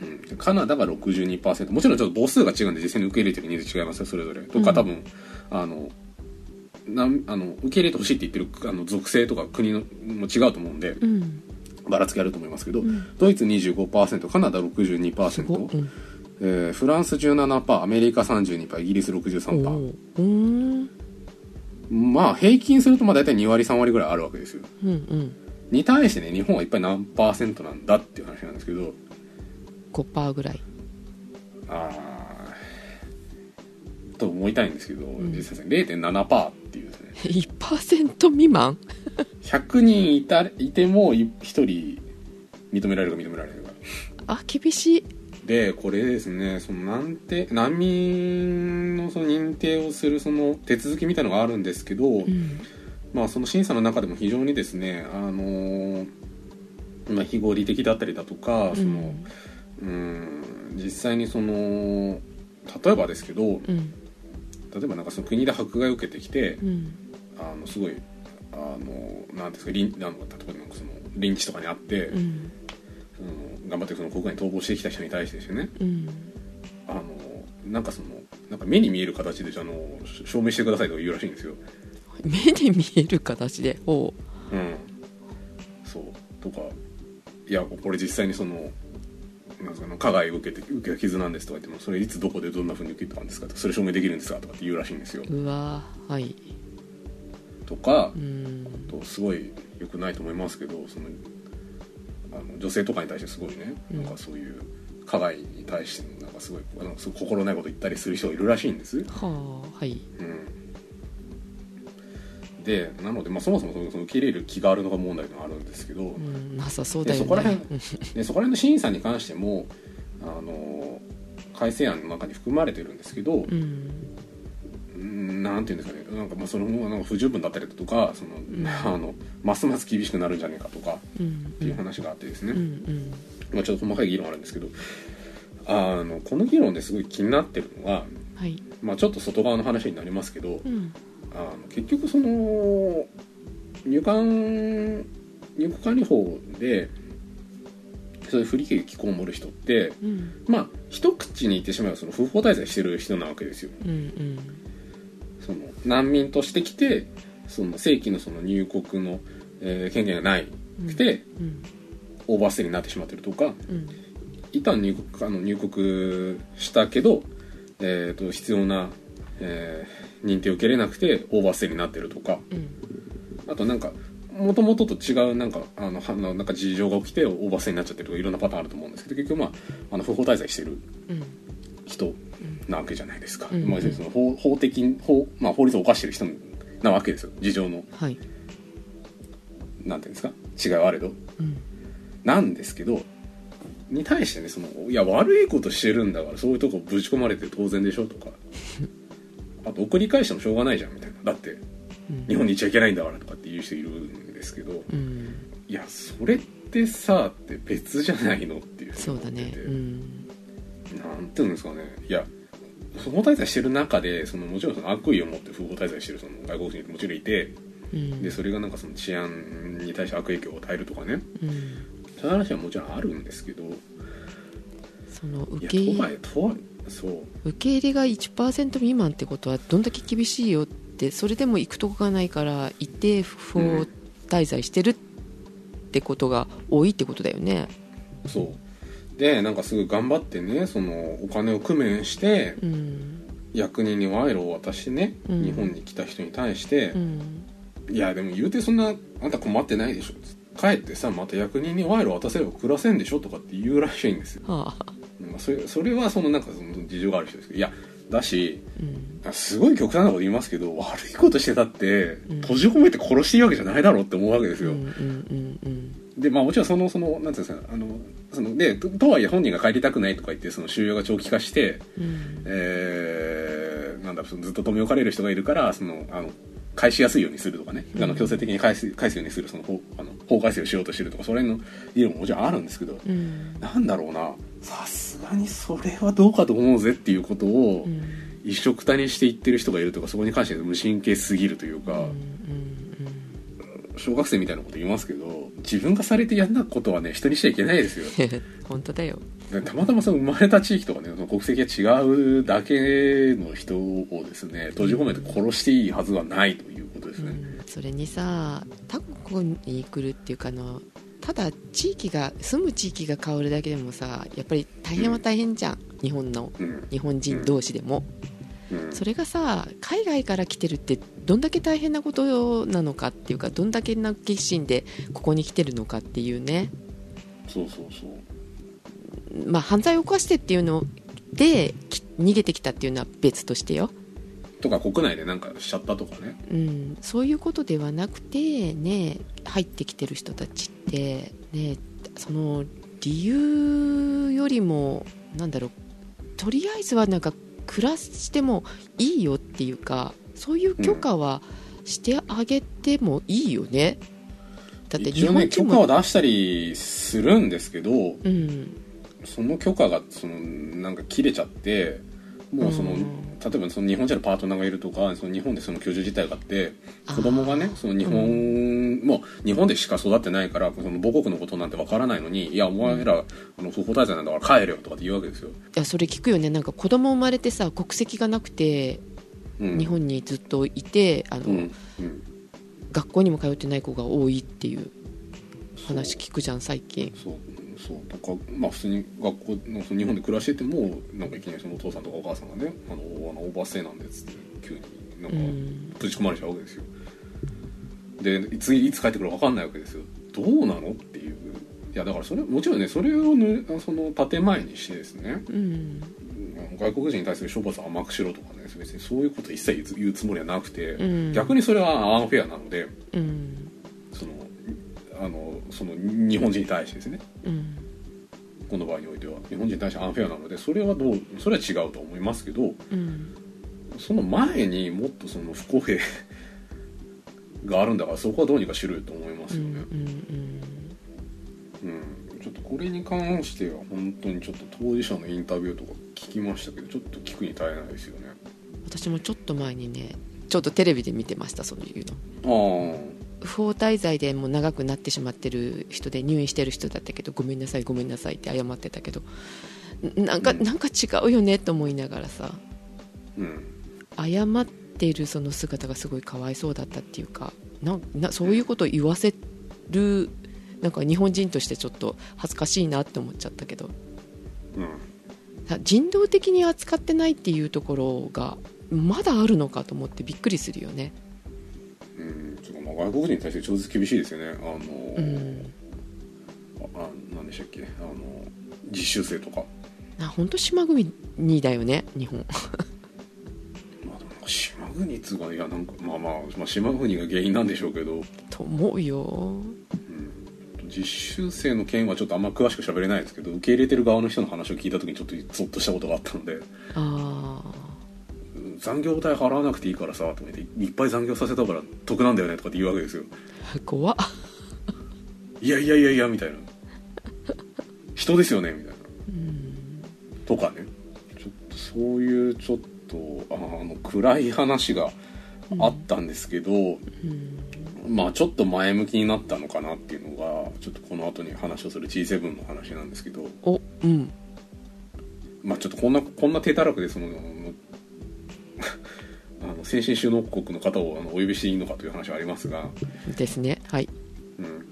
うん、でカナダが62%もちろんちょっと母数が違うんで実際に受け入れてる人数違いますよそれぞれ。とかうん多分、あのなんあの受け入れてほしいって言ってるあの属性とか国のも違うと思うんでうん。ばらつきあると思いますけど、ん。ドイツ25%カナダすご62%、うん。えーフランス17%アメリカ32%イギリスお63%ー。うーんまあ平均するとまあ大体2割3割ぐらいあるわけですよ。うんうん。に対してね日本は一体何パーセントなんだっていう話なんですけど。5%ぐらい。あー。と思いたいんですけど、ん。実際0.7%っていうですね。1%未満？100人いたいても1人認められるか認められないか。あ厳しいでこれですねその難定難民のその認定をするその手続きみたいのがあるんですけど、うん。まあその審査の中でも非常にですねあのーまあ、非合理的だったりだとかその、うん実際にその例えばですけどうん。例えばなんかその国で迫害を受けてきてうん。あのすごいあのなんですかリンあの例えばなんかそのリンチとかにあって、うん。その頑張ってその国外に逃亡してきた人に対してですよね。うん。あのなんかそのなんか目に見える形であの証明してくださいとか言うらしいんですよ。目で見える形で？ほう。ん、そう。とかいやこれ実際にそのなんかの加害を受けて受けた傷なんですとか言ってもそれいつどこでどんなふうに受けたんですかとかそれ証明できるんですかとかって言うらしいんですよ。ううわーはい。とかうん。とすごい良くないと思いますけどそのあの女性とかに対してすごいねうん。なんかそういう加害に対してなんかすごいあのすごい心ないこと言ったりする人がいるらしいんです、はあはい。うん、でなので、まあ、そもそもその受け入れる気があるのか問題があるんですけど、うんなさそうだよね。でそこら辺 でそこら辺の審査に関してもあの改正案の中に含まれてるんですけど、うんうんなんていうんですかね。なんかまあそのなんか不十分だったりだとかその、ん。あのますます厳しくなるんじゃねえかとかうん。っていう話があってですね、うんうん。まあ、ちょっと細かい議論あるんですけどあのこの議論ですごい気になってるのは、はい。まあ、ちょっと外側の話になりますけど、うん。あの結局その入管入国管理法でそういう不利益被る人ってうん。まあ一口に言ってしまえばその不法滞在してる人なわけですよ。うんうん難民として来てその正規のその入国の、えー権限がないくて、うん。オーバーステイになってしまってるとかうん。一旦入国あの入国したけど、えー、と必要な、えー認定を受けれなくてオーバーステイになってるとか。うん。あとなんかもともとと違うなんかあのはなんか事情が起きてオーバーステイになっちゃってるとかいろんなパターンあると思うんですけど結局まああの不法滞在してるうん。人なわけじゃないですか、うんまあ、その法法的法,、まあ、法律を犯してる人なわけですよ。事情のはい。なんていうんですか？違いはあれど。うん。なんですけどに対してねそのいや悪いことしてるんだからそういうとこぶち込まれて当然でしょとか。あと送り返してもしょうがないじゃんみたいな。だってうん。日本にいちゃいけないんだからとかって言う人いるんですけどうん。いやそれってさって別じゃないのっていうふそうだね。うん。なんていうんですかね。いや不法滞在してる中でそのもちろんその悪意を持って不法滞在してるその外国人ってもちろんいてうん。でそれがなんかその治安に対して悪影響を与えるとかね。うん。そういう話はもちろんあるんですけどその受け入れそう。受け入れが1%未満ってことはどんだけ厳しいよってそれでも行くとこがないから一定不法滞在してるってことが多いってことだよね。そうでなんかすごい頑張ってねそのお金を工面してうん。役人に賄賂を渡してね、うん。日本に来た人に対してう、ん。いやでも言うてそんなあんた困ってないでしょ。帰ってさまた役人に賄賂渡せれば暮らせんでしょとかって言うらしいんですよ、はあ。まあ、それそれはそのなんかその事情がある人ですけどいやだしうん。すごい極端なこと言いますけど悪いことしてたってうん。閉じ込めて殺していいわけじゃないだろうって思うわけですよ、うんうんうんうんでまあもちろんそのそのなんていうんですかあのそのでととはいえ本人が帰りたくないとか言ってその収容が長期化してうん。えーなんだずっと留め置かれる人がいるからそのあの返しやすいようにするとかね、あの強制的に返す返すようにするその法あの法改正をしようとしてるとかそれの理論ももちろんあるんですけど、うん。なんだろうな。さすがにそれはどうかと思うぜっていうことをうん。一緒くたにして言ってる人がいるとかそこに関して無神経すぎるというか、うん小学生みたいなこと言いますけど自分がされてやんなことはね人にしちゃいけないですよ。う ん本当だよ。でたまたまその生まれた地域とかねその国籍が違うだけの人をですね閉じ込めて殺していいはずはないということですね、うん。それにさ他国に来るっていうかあのただ地域が住む地域が変わるだけでもさやっぱり大変は大変じゃん、日本の。うん。日本人同士でも、うんそれがさ海外から来てるってどんだけ大変なことなのかっていうかどんだけな決心でここに来てるのかっていうね。そうそうそう。まあ犯罪を犯してっていうのでき逃げてきたっていうのは別としてよ。とか国内でなんかしちゃったとかね。うん、そういうことではなくて、ね、入ってきてる人たちって、ね、その理由よりもなんだろうとりあえずはなんか暮らしてもいいよっていうかそういう許可はしてあげてもいいよね、だって日本人も、可を出したりするんですけどうん。その許可がそのなんか切れちゃってもうその、うん例えばその日本人のパートナーがいるとかその日本でその居住自体があって子供がねその日本、もう日本でしか育ってないからその母国のことなんてわからないのにいやお前ら、あの不法滞在なんだから帰れよとかって言うわけですよ、いやそれ聞くよね。なんか子供生まれてさ国籍がなくてうん、日本にずっといてあの、うん。うん。学校にも通ってない子が多いっていう話聞くじゃん最近。そうそうとかまあ普通に学校のその日本で暮らしててもなんかいきなりそのお父さんとかお母さんがね「あのあのオーバーステイなんで」っつって急になんかうん。ぶち込まれちゃうわけですよ。でいついつ帰ってくるか分かんないわけですよ。どうなのっていう。いやだからそれもちろんねそれをぬその建前にしてですね。うん。外国人に対する処罰を甘くしろとかね別にそういうこと一切言う言うつもりはなくて、うん。逆にそれはアンフェアなのでうん。そのあのその日本人に対してですね。うんこの場合においては。日本人に対してアンフェアなのでそれはどうそれは違うと思いますけどうん。その前にもっとその不公平があるんだからそこはどうにかしろよと思いますうんよね、うん、ちょっとこれに関しては本当にちょっと当事者のインタビューとか聞きましたけどちょっと聞くに耐えないですよね。私もちょっと前にねちょっとテレビで見てましたそういうの。ああ不法滞在でもう長くなってしまってる人で入院してる人だったけどごめんなさいごめんなさいって謝ってたけどんなんか、うん。なんか違うよねと思いながらさうん。謝ってるその姿がすごいかわいそうだったっていうかななそういうことを言わせるなんか日本人としてちょっと恥ずかしいなって思っちゃったけどうん。さ人道的に扱ってないっていうところがまだあるのかと思ってびっくりするよね。うんちょっとまあ外国人に対して超絶厳しいですよね。あの、うん、ああ何でしたっけ？あの実習生とか。な本当島国にだよね日本。まあでも島国っつうかいやなんかまあまあ、まあ、島国が原因なんでしょうけど、と思うよ。うん、実習生の件はちょっとあんま詳しく喋れないですけど受け入れてる側の人の話を聞いた時にちょっとゾッとしたことがあったので。あ残業代払わなくていいからさとか言っていっぱい残業させたから得なんだよねとかって言うわけですよ。あ怖っ。いやいやいやいやみたいな。人ですよねみたいな。うん。とかね。ちょっとそういうちょっとあの暗い話があったんですけど、うん。まあちょっと前向きになったのかなっていうのがちょっとこの後に話をする G7 の話なんですけど。おうん。まあちょっとこんなこんな手たらくでそのあの先進首脳国の方をあのお呼びしていいのかという話はありますが、ですね。はい。うん、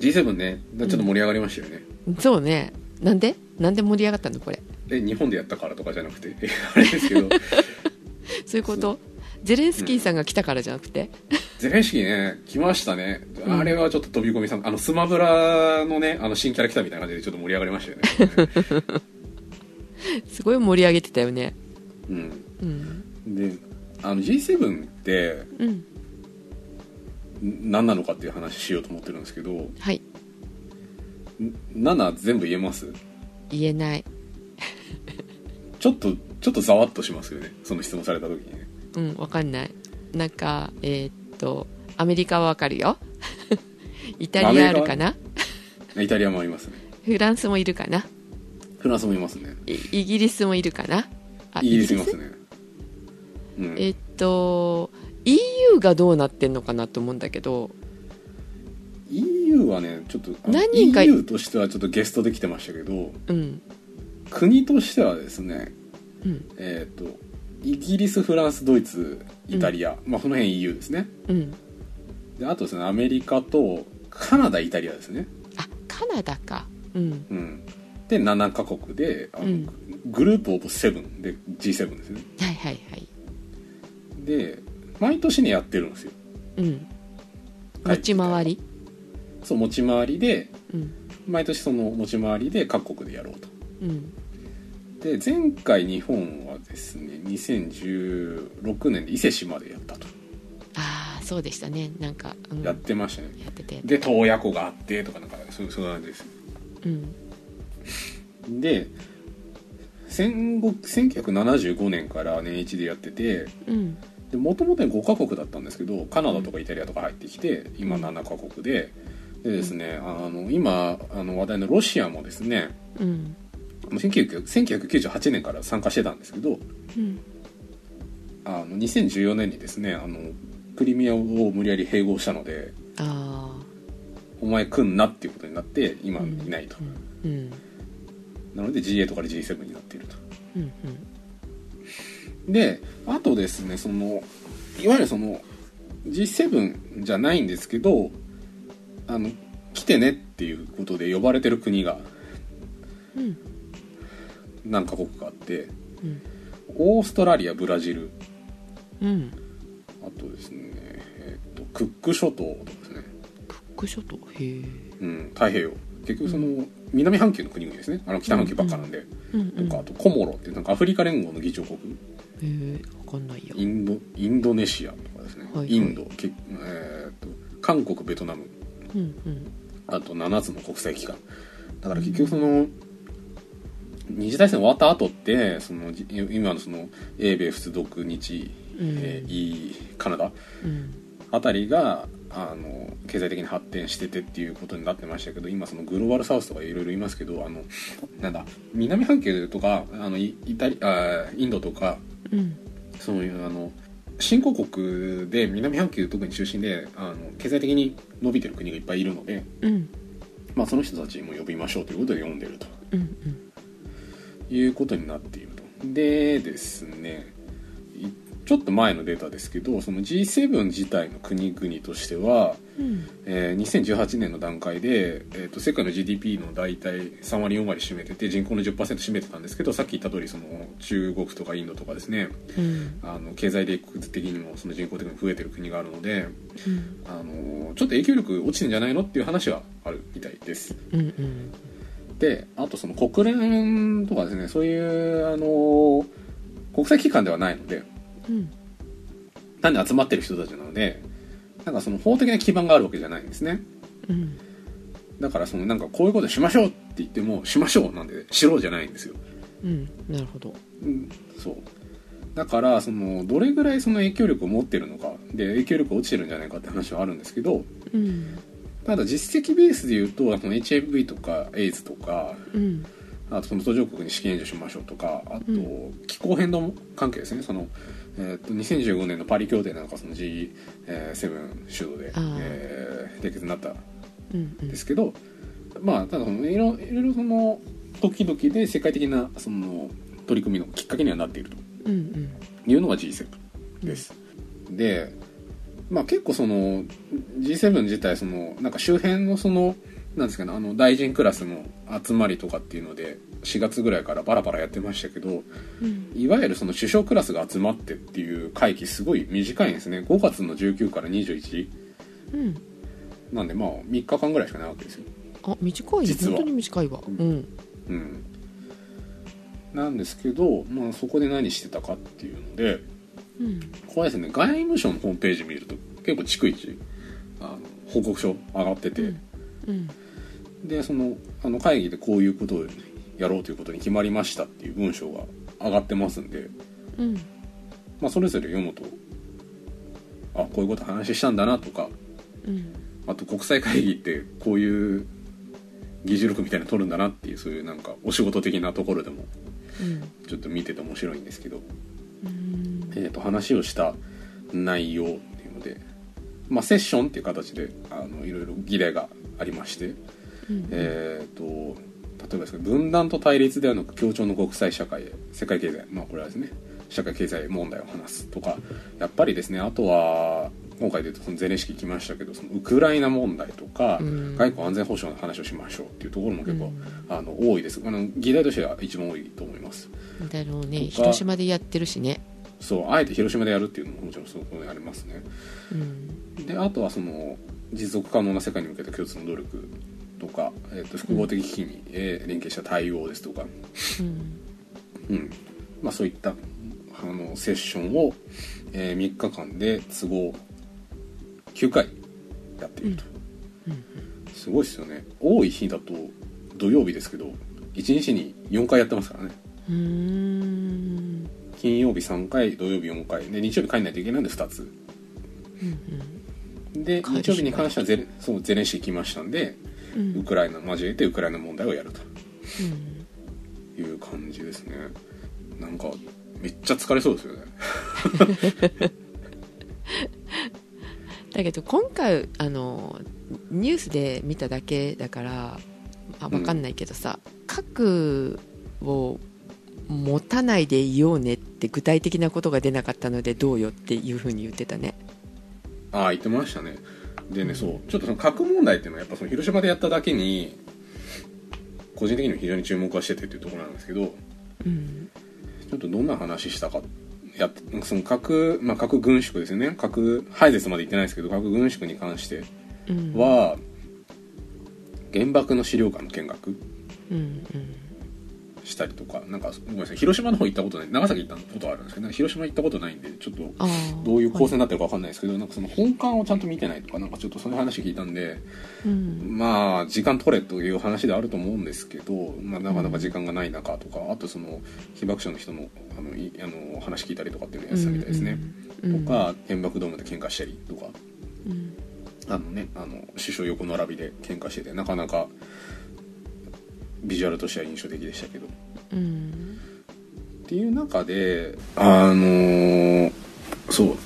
G7 ね。ちょっと盛り上がりましたよね、そうね。なんで？なんで盛り上がったのこれ？え日本でやったからとかじゃなくて。あれですけど。そういうこと？ゼレンスキーさんが来たからじゃなくて、ゼレンスキーね来ましたね、うん。あれはちょっと飛び込みさんあのスマブラのねあの新キャラ来たみたいな感じでちょっと盛り上がりましたよね。すごい盛り上げてたよね。うん。うん。であの G7 ってうん。ん何なのかっていう話しようと思ってるんですけどはい。7全部言えます？言えない。ちょっとちょっとざわっとしますよね。その質問された時にね。うんわかんない。なんかえーっとアメリカはわかるよ。イタリアあるかな？イタリアもありますね。フランスもいるかな？フランスもいますね。イイギリスもいるかな？あイギリスいますねうん。えっと EU がどうなってんのかなと思うんだけど EU はねちょっと何人か EU としてはちょっとゲストで来てましたけどうん。国としてはですねうん。えっ、とイギリスフランスドイツイタリア、まあその辺 EU ですね。うん。であとですねアメリカとカナダイタリアですね。あカナダか。うん。うん。で7カ国であの、うん。グループオブ7で G7 ですね。はいはいはいで毎年ねやってるんですよ。うん。持ち回り？そう持ち回りでうん。毎年その持ち回りで各国でやろうと。うん。で前回日本はですね2016年で伊勢志摩でやったと、ああそうでしたね。なんか、うん、やってましたね。やってて。で洞爺湖があってとかなんかそうそういう感じです。うん。で戦後1975年から年一でやっててうんもともと5カ国だったんですけどカナダとかイタリアとか入ってきて今7カ国で。でですねあの今あの話題のロシアもですねうん。1900 1998年から参加してたんですけどうん。あの2014年にですねあのクリミアを無理やり併合したのであお前来んなっていうことになって今あいないと、うん。うん。なので G8 から G7 になっていると。うん。であとですねそのいわゆるその G7 じゃないんですけどあの来てねっていうことで呼ばれてる国がうん。何カ国かあってうん。オーストラリアブラジル。うん。あとですね、えっとクック諸島とかですね、クック諸島？へえ。うん、太平洋。結局その南半球の国々ですね。あの北半球ばっかなんで、うん。うん。とかあとコモロってなんかアフリカ連合の議長国。へえ。わかんないや。インドインドネシアとかですね、はいはい。インドけ、えー、と韓国ベトナム。うんうん。あと7つの国際機関。だから結局その二次大戦終わった後ってそのじ今のその英米仏独日、うん。えーいカナダうん。あたりがあの経済的に発展しててっていうことになってましたけど今そのグローバルサウスとかいろいろ言いますけどあのなんだ南半球とかあのイイタリあインドとかうんそういうあの新興国で南半球特に中心であの経済的に伸びてる国がいっぱいいるので、うん。まあ、その人たちも呼びましょうということで呼んでると。うんうん。いうことになっていると。でですねいちょっと前のデータですけどその G7 自体の国々としては、うん。えー2018年の段階で、えー、と世界の GDP の大体3割4割占めてて人口の10%占めてたんですけどさっき言った通りその中国とかインドとかですねうん。あの経済的にもその人口的に増えてる国があるのでうん。あのちょっと影響力落ちてんじゃないのっていう話はあるみたいです。うんうん。であとその国連とかですねそういうあの国際機関ではないのでうん単に集まってる人たちなのでなんかその法的な基盤があるわけじゃないんですね。うん。だからそのなんかこういうことしましょうって言ってもしましょうなんでしろじゃないんですよ、うん。なるほど。うん、そう。だからそのどれぐらいその影響力を持ってるのかで影響力が落ちてるんじゃないかって話はあるんですけどうん。ただ実績ベースで言うとその HIV とか AIDS とかうん。あとその途上国に資金援助しましょうとかあとう気候変動関係ですね。その、えー、と2015年のパリ協定なんかその G7 主導で、えー締結になったんうんうん。ですけど、まあただそのいろいろその時々で世界的なその取り組みのきっかけにはなっているとうんうん。いうのが G7 です。でまあ結構その G7 自体そのなんか周辺のそのなんですかねあの大臣クラスの集まりとかっていうので4月ぐらいからバラバラやってましたけどうん。いわゆるその首相クラスが集まってっていう会期すごい短いんですね。5月の19から21うん。なんでまあ3日間ぐらいしかないわけですよ。あ短い。実は。本当に短いわ。うん。うん。なんですけど、まあ、そこで何してたかっていうのでうん。これはですね外務省のホームページ見ると結構逐一あの報告書上がってて、うんでそのあの会議でこういうことをやろうということに決まりましたっていう文章が上がってますんで、うん。まあ、それぞれ読むとあこういうこと話したんだなとかうん。あと国際会議ってこういう議事録みたいなの取るんだなっていうそういうなんかお仕事的なところでもうん。ちょっと見てて面白いんですけど、うん。えー、と話をした内容っていうので、まあ、セッションっていう形であのいろいろ議題がありまして、うん。えー、と例えばですね分断と対立ではなく協調の国際社会へ世界経済まあこれはですね社会経済問題を話すとかやっぱりですねあとは今回で言うとそのゼレンスキー来ましたけどそのウクライナ問題とか、うん。外交安全保障の話をしましょうっていうところも結構、うん。あの多いです。あの議題としては一番多いと思います。だろうね。広島でやってるしね。そうあえて広島でやるっていうのももちろんそこにありますね。うん。であとはその持続可能な世界に向けた共通の努力とか、えー、と複合的危機に、えー連携した対応ですとか、うん。うん。まあ、そういったあのセッションを、え3日間で都合9回やっていると、すごいですよね。多い日だと土曜日ですけど1日に4回やってますからね。金曜日3回土曜日4回。で日曜日帰んないといけないんで2つ。で帰る日曜日に関してはゼレそうゼレンシー来ましたんで、うんウクライナ交えてウクライナ問題をやると。うん。いう感じですね。なんかめっちゃ疲れそうですよね。だけど今回あのニュースで見ただけだからあ分かんないけどさ、核を持たないでいようねって具体的なことが出なかったのでどうよっていうふうに言ってたね。ああ言ってましたねでねそうちょっとその核問題っていうのはやっぱその広島でやっただけに個人的にも非常に注目はしててっていうところなんですけどうんちょっとどんな話したかやその核、まあ、核軍縮ですよね。核廃絶まで言ってないですけど核軍縮に関してうん。は、原爆の資料館の見学。うんうんしたりとかなんかごめんなさい広島の方行ったことない長崎行ったことはあるんですけど広島行ったことないんでちょっとどういう構成になってるか分かんないですけど、なんかその本館をちゃんと見てないとかなんかちょっとそういう話聞いたんでうん。まあ時間取れという話ではあると思うんですけど、まあ、なかなか時間がない中とかあとその被爆者の人のあのいあの話聞いたりとかっていうのをやってたみたいですね、うんとか原爆ドームで喧嘩したりとか。うん。あのねあの首相横並びで喧嘩しててなかなかビジュアルとしては印象的でしたけど。うん。っていう中であのーそう。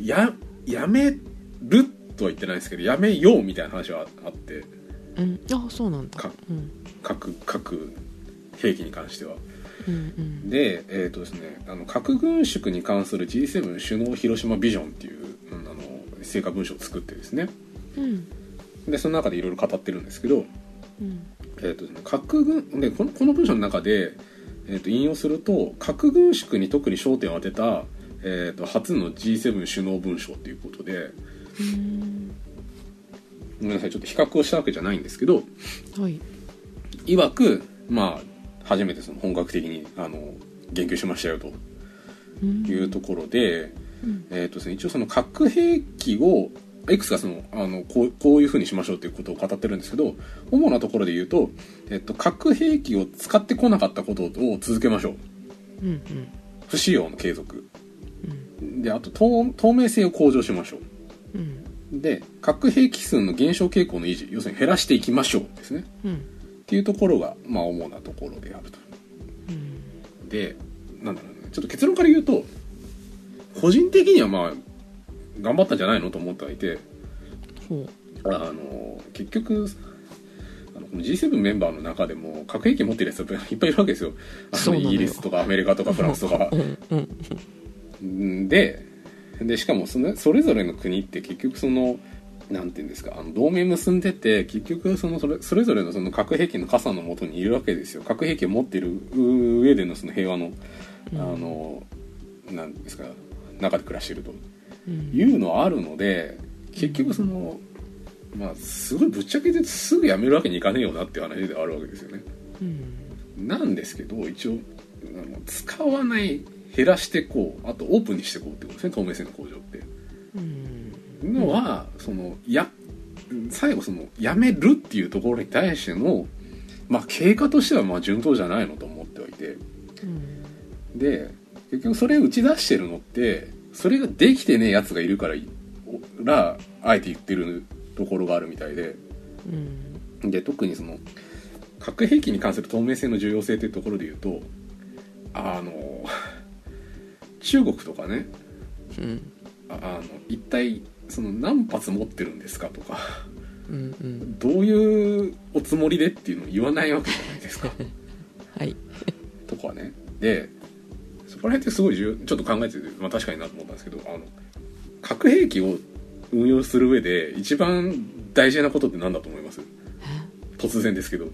ややめるとは言ってないですけどやめようみたいな話はあって。うん。あそうなんだ。かうん。核核兵器に関しては。うんうん。でえっ、とですねあの核軍縮に関する G7 首脳広島ビジョンっていううんあの成果文書を作ってですね。うん。でその中でいろいろ語ってるんですけど。うんえーと核軍でこのこの文章の中で、えー、と引用すると核軍縮に特に焦点を当てた、えー、と初の G7 首脳文書ということでうんごめんなさいちょっと比較をしたわけじゃないんですけどはい。いわくまあ初めてその本格的にあの言及しましたよとうん。いうところで、うん。えーとですね、一応その核兵器をいくつかそのあのこうこういうふうにしましょうということを語ってるんですけど主なところで言うと、えっと、核兵器を使ってこなかったことを続けましょう。うんうん。不使用の継続。うん。であと透透明性を向上しましょう。ん。うで核兵器数の減少傾向の維持要するに減らしていきましょうですね。うん。っていうところがまあ主なところであると。うん。でなんだろうね。ちょっと結論から言うと個人的にはまあ頑張ったんじゃないのと思ってはいてほあの結局あのこの G7 メンバーの中でも核兵器持ってるやついっぱいいるわけですよ。あのイギリスとかアメリカとかフランスとか。ででしかもそのそれぞれの国って結局そのなんていうんですかあの同盟結んでて結局そのそれそれぞれのその核兵器の傘のもとにいるわけですよ。核兵器を持っている上でのその平和の、うん。あのなんですか中で暮らしていると。うんいうのはあるので結局そのまあすごいぶっちゃけてすぐやめるわけにいかねえよなっていう話ではあるわけですよね。うんなんですけど一応あの使わない減らしてこうあとオープンにしていこうってことですね透明性の向上って。うんのは、そのや最後そのやめるっていうところに対してのまあ経過としてはまあ順当じゃないのと思ってはいてうんで結局それを打ち出してるのってそれができてねえやつがいるかららあえて言ってるところがあるみたいで。うん。で特にその核兵器に関する透明性の重要性というところで言うとあの中国とかねうん。ああの一体その何発持ってるんですかとかうんうん。どういうおつもりでっていうのを言わないわけじゃないですか。はい。とかね。でそこら辺ってすごい重要ちょっと考えてて、まあ、確かになと思ったんですけどあの核兵器を運用する上で一番大事なことって何だと思います？突然ですけど。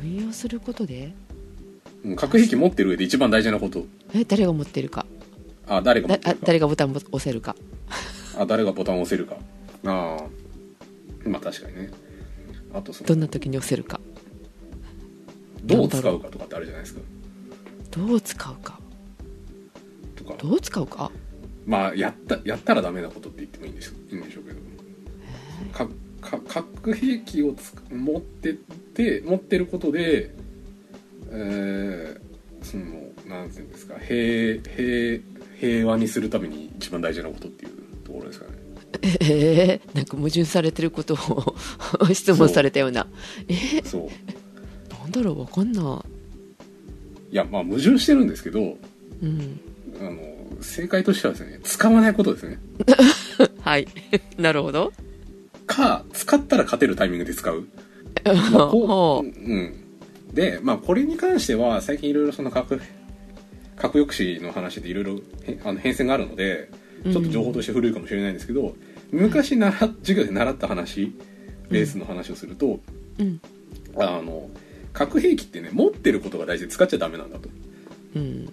運用することで？うん核兵器持ってる上で一番大事なこと。え誰が持ってるか。あ誰が誰がボタンを押せるか。あ誰がボタンを押せるか。ああまあ確かにね。あとそのどんな時に押せるか。どう使うかとかってあるじゃないですか。どう使うかとか。どう使うか？まあやったやったらダメなことって言ってもいいんですいいんでしょうけど。かか核兵器をつ持ってって持ってることでえー、そのなんていうんですか平平平和にするために一番大事なことっていうところですかね。えー、なんか矛盾されてることを 質問されたような。えそう。なんだろうわかんないやまあ矛盾してるんですけどうんあの正解としてはですね使わないことですね。はい。なるほど。か使ったら勝てるタイミングで使う。まあこほう。うん、で、まあ、これに関しては最近いろいろその核核抑止の話でいろいろへあの変遷があるのでうん。ちょっと情報として古いかもしれないんですけど、昔習っ授業で習った話ベースの話をすると、うん。あの核兵器ってね持ってることが大事で使っちゃダメなんだと。うん。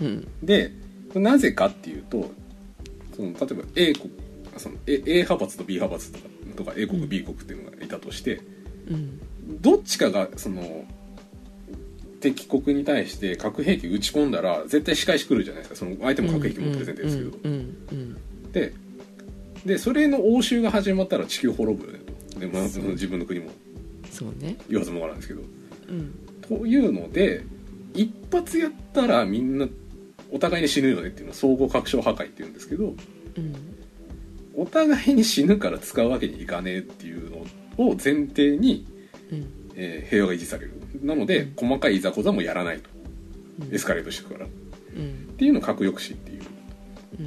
うん。でなぜかっていうとその例えば A 国その A, A 派閥と B 派閥とかとか A 国、うん。B 国っていうのがいたとしてうん。どっちかがその敵国に対して核兵器撃ち込んだら絶対仕返し来るじゃないですか。その相手も核兵器持ってる前提ですけど、ででそれの応酬が始まったら地球滅ぶよねと。で、まあ、その自分の国も。そうね。言わずもがなんですけど。うん。というので一発やったらみんなお互いに死ぬよねっていうのを相互確証破壊っていうんですけどうんお互いに死ぬから使うわけにいかねえっていうのを前提に、うん。えー平和が維持される。なので細かいいざこざもやらないとうん。エスカレートしていくから。っうん。ていうのを核抑止っていう。う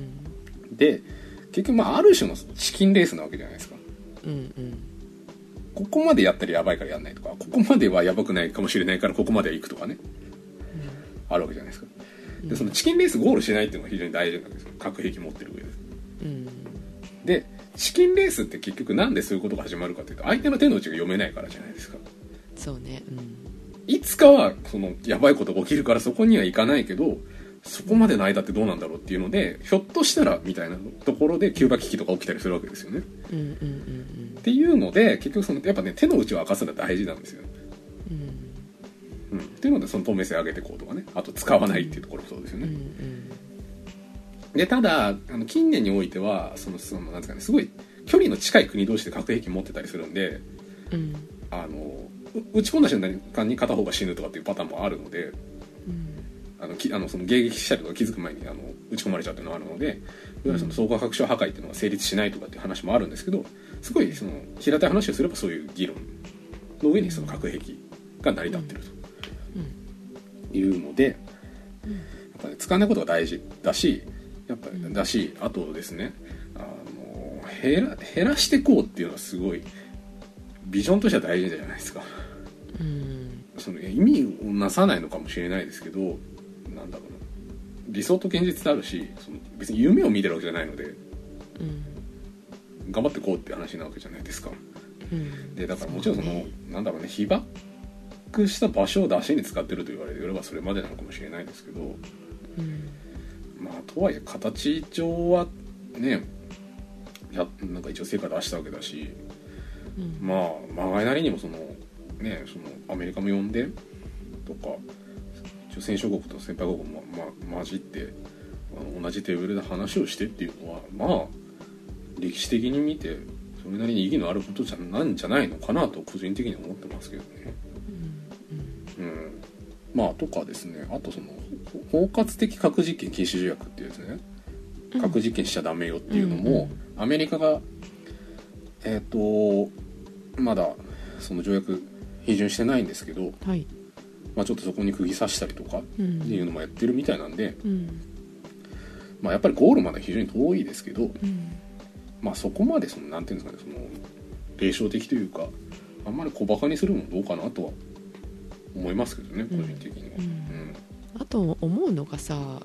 ん。で結局まあある種のチキンレースなわけじゃないですか。うんうん。ここまでやったらやばいからやんないとかここまではやばくないかもしれないからここまでは行くとかね。あるわけじゃないですかでそのチキンレースゴールしないっていうのが非常に大事なんですよ。核兵器持ってる上で。うん。でチキンレースって結局なんでそういうことが始まるかっていうと相手の手の内が読めないからじゃないですか。そうね。うん。いつかはそのやばいことが起きるからそこには行かないけどそこまでの間ってどうなんだろうっていうのでひょっとしたらみたいなところでキューバ危機とか起きたりするわけですよね。うんうんうん。っていうので結局そのやっぱね手の内を明かすのは大事なんですよ、うんうん、っていうのでその透明性上げていこうとかね。あと使わないっていうところもそうですようんうね、ん。でただあの近年においてはそのそのなんですかねすごい距離の近い国同士で核兵器持ってたりするんでうん。あのう撃ち込んだ瞬間に片方が死ぬとかっていうパターンもあるのでうん。あのきあのその迎撃したりとか気づく前にあの撃ち込まれちゃうっていうのがあるのでいわゆるその相互確証破壊っていうのが成立しないとかっていう話もあるんですけどすごいその平たい話をすればそういう議論の上にその核兵器が成り立ってるというのでやっぱり使わないことが大事だしやっぱりだしあとですねあの減ら減らしていこうっていうのはすごいビジョンとしては大事じゃないですか。うん。その意味をなさないのかもしれないですけどなんだろうな。理想と現実ってあるしその別に夢を見てるわけじゃないのでうん。頑張ってこうって話なわけじゃないですか。うん。でだからもちろんそのうねなんだろうね被爆した場所を出しに使ってると言われればそれまでなのかもしれないですけどうんまあとはいえ形上はねやなんか一応成果出したわけだしうんまあまがいなりにもそのねそのアメリカも呼んでとか一応戦勝国と先輩国も、まま混じってあの同じテーブルで話をしてっていうのはまあ歴史的に見てそれなりに意義のあることじゃなんじゃないのかなと個人的には思ってますけどね。うん、まあとかですね。あとそのほ包括的核実験禁止条約っていうですね。うん。核実験しちゃダメよっていうのも、うんうんアメリカがえっ、とまだその条約批准してないんですけど、はい。まあ、ちょっとそこに釘刺したりとかっうん。ていうのもやってるみたいなんで、うん。まあ、やっぱりゴールまでは非常に遠いですけど、うん。まあ、そこまでそのなんていうんですかねその霊障的というかあんまり小バカにするのもどうかなとは思いますけどね個人的には。あと思うのがさ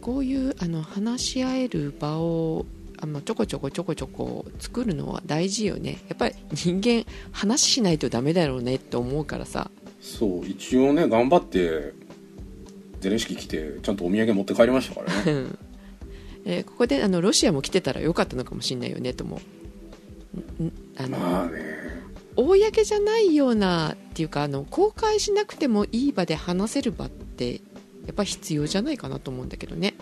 こういうあの話し合える場をあのちょこちょこちょこちょこ作るのは大事よね。やっぱり人間話しないとダメだろうねって思うからさ。そう一応ね頑張ってゼレンスキー来てちゃんとお土産持って帰りましたからね。う んえーここであのロシアも来てたらよかったのかもしれないよねと思う。あのまあね公じゃないようなっていうかあの公開しなくてもいい場で話せる場ってやっぱ必要じゃないかなと思うんだけどね。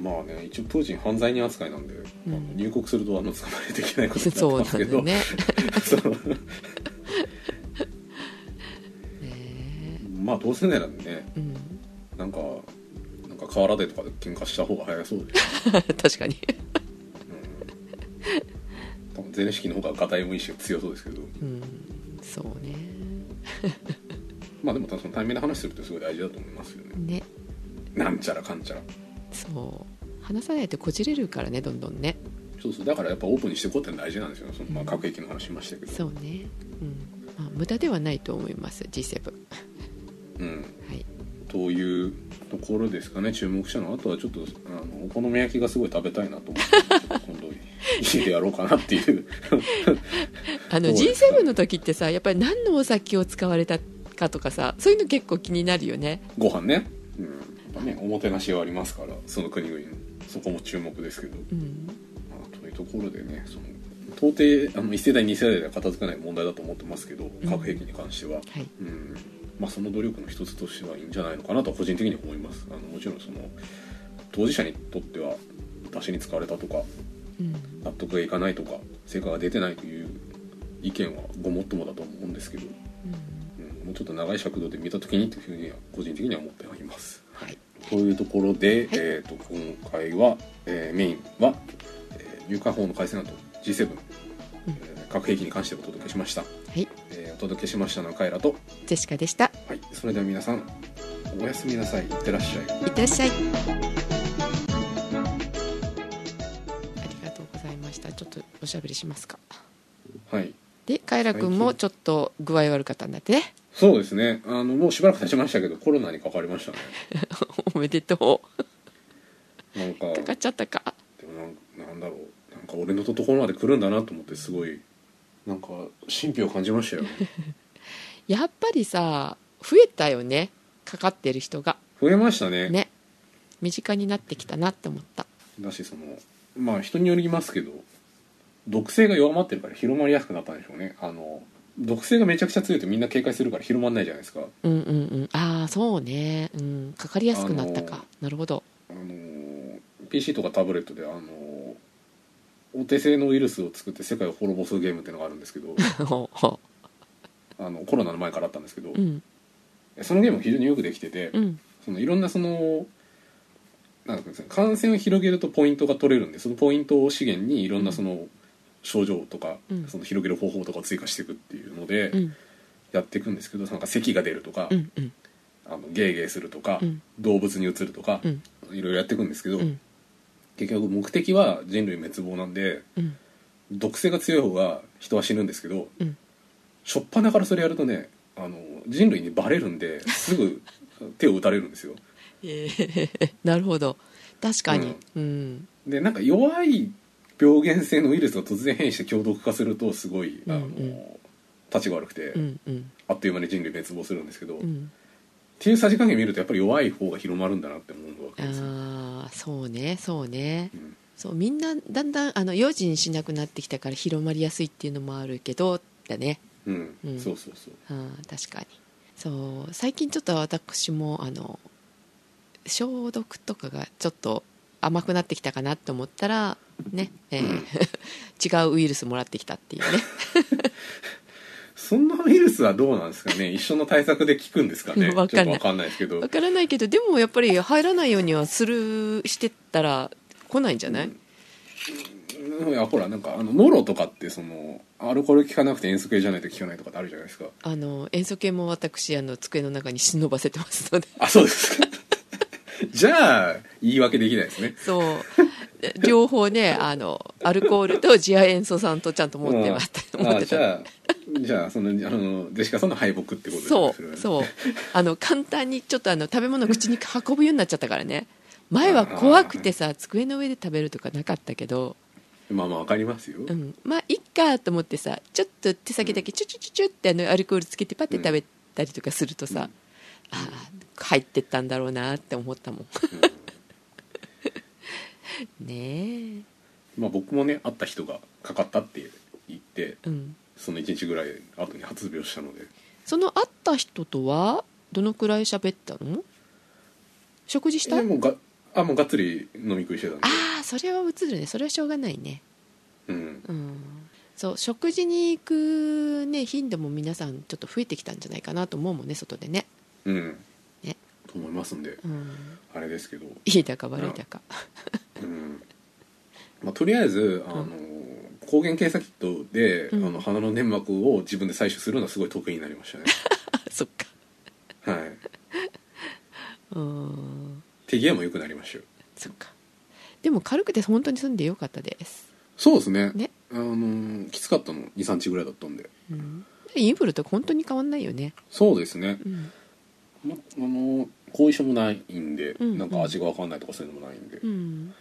まあね一応プーチン犯罪人扱いなんで、うんあの入国するとあの捕まえないけないことにそうなんなってますけどだよね。そうねまあどうせならねうん、なんかなんか河原でとかで喧嘩した方が早そうで、確かに。うん、多分ゼレンスキーの方がガタイもいいし強そうですけど。うん、そうね。まあでもその対面で話するってすごい大事だと思いますよね。ね、なんちゃらかんちゃら。そう。話さないとこじれるからねどんどんね。そうそう。だからやっぱオープンにしていこうってのは大事なんですよ。その、まあ、核兵器の話しましたけど。そうね。うん、まあ無駄ではないと思います G7。うん。はい。というところですかね。注目したの。はあとはちょっとあのお好み焼きがすごい食べたいなと思って 今度家でやろうかなっていう。あのそうです。か G7 の時ってさやっぱり何のお酒を使われたかとかさそういうの結構気になるよね。ご飯ね,、うん、やっぱねおもてなしはありますからその国々の。そこも注目ですけど、うん。まあ、というところでねその到底あの1世代2世代では片付かない問題だと思ってますけど核兵器に関しては、はい。うんまあ、その努力の一つとしてはいいんじゃないのかなと個人的に思います。あのもちろんその当事者にとっては出しに使われたとかうん。納得がいかないとか成果が出てないという意見はごもっともだと思うんですけど、うん、もうちょっと長い尺度で見た時にというふうには個人的には思ってはいます。はい。というところで、えー、と今回は、えーメインは、えー入管法の改正案と G7、えー核兵器に関してお届けしました、はい。えーお届けしましたのはカイラと、ジェシカでした。はい、それでは皆さんおやすみなさい。いってらっしゃい。いってらっしゃい。ありがとうございました。ちょっとおしゃべりしますか。はい。でカイラ君もちょっと具合悪かったんだってね。そうですね。あのもうしばらく経ちましたけどコロナにかかりましたね。おめでと なんかうかかっちゃったか。でもなんなんだろう。なんか俺のところまで来るんだなと思ってすごいなんか神秘を感じましたよ。やっぱりさ増えたよね。かかってる人が。増えましたね。ね。身近になってきたなって思った。だしそのまあ人によりますけど毒性が弱まってるから広まりやすくなったんでしょうね。あの毒性がめちゃくちゃ強いとみんな警戒するから広まんないじゃないですか。うんうんうん。ああそうね。うん。かかりやすくなったか、なるほど。あの PC とかタブレットであのお手製のウイルスを作って世界を滅ぼすゲームっていうのがあるんですけどあのコロナの前からあったんですけど、ううん。そのゲーム非常によくできてて、うん。そのいろんなそのなんですか感染を広げるとポイントが取れるんでそのポイントを資源にいろんなその症状とか、うん。その広げる方法とかを追加していくっていうのでうん。やっていくんですけどなんか咳が出るとか、うんうん。あのゲーゲーするとか、うん。動物に移るとか、うん。いろいろやっていくんですけど、うん結局目的は人類滅亡なんでうん。毒性が強い方が人は死ぬんですけどうん。初っ端からそれやるとねあの人類にバレるんですぐ 手を打たれるんですよ。えー なるほど。確かに。うん。でなんか弱い病原性のウイルスが突然変異して強毒化するとすごいあの、うんうん。立ちが悪くて、うんうん。あっという間に人類滅亡するんですけど、っうんていうさじ加減見るとやっぱり弱い方が広まるんだなって思うわけですよ、ああそうねそうね。うん。そうみんなだんだんあの用心しなくなってきたから広まりやすいっていうのもあるけどだね。うん。うん。そうそうそう。あー確かに。そう最近ちょっと私もあの消毒とかがちょっと甘くなってきたかなと思ったらね、えー 違うウイルスもらってきたっていうね そんなウイルスはどうなんですかね？一緒の対策で効くんですかね？わかんない。かんないですけど。わからないけどでもやっぱり入らないようにはするしてったら来ないんじゃない、うん。いやほらなんかあのノロとかってそのアルコール効かなくて塩素系じゃないと効かないとかってあるじゃないですか。あの塩素系も私あの机の中に忍ばせてますので。あそうですか じゃあ言い訳できないですね。そう。両方ねあのアルコールと次亜塩素酸とちゃんと持ってます。ってうん思ってた。あじゃあじゃあそのあのジェシカさんの敗北ってことですそう。そう。あの簡単にちょっとあの食べ物を口に運ぶようになっちゃったからね。前は怖くてさ机の上で食べるとかなかったけど、まあまあわかりますよ、うん、まあいっかと思ってさちょっと手先だけチュチュチュチュってあのアルコールつけてパッて食べたりとかするとさ、ああ入ってったんだろうなって思ったもん。ねえ。まあ僕もね会った人がかかったって言ってうん。その1日ぐらい後に発病したので。その会った人とはどのくらい喋ったの？食事した？でもうがあもうがっつり飲み食いしてたんで。ああそれは映るね。それはしょうがないね。うん。うん。そう食事に行くね頻度も皆さんちょっと増えてきたんじゃないかなと思うもんね外でね。うん。ねと思いますんでうん。あれですけど。いいだか悪いだか。うん。まあ、とりあえずあの、抗原検査キットで、うん。あの鼻の粘膜を自分で採取するのはすごい得意になりましたね。そっか。はい。うん。手際も良くなりましたよ。そっか。でも軽くて本当に住んでよかったです、そうですね。ね。あのきつかったの23日ぐらいだったんで。うん、インフルと本当に変わんないよね、そうですね。うん。まあの後遺症もないんで、うんなんか味が分かんないとかそういうのもないんで、うん、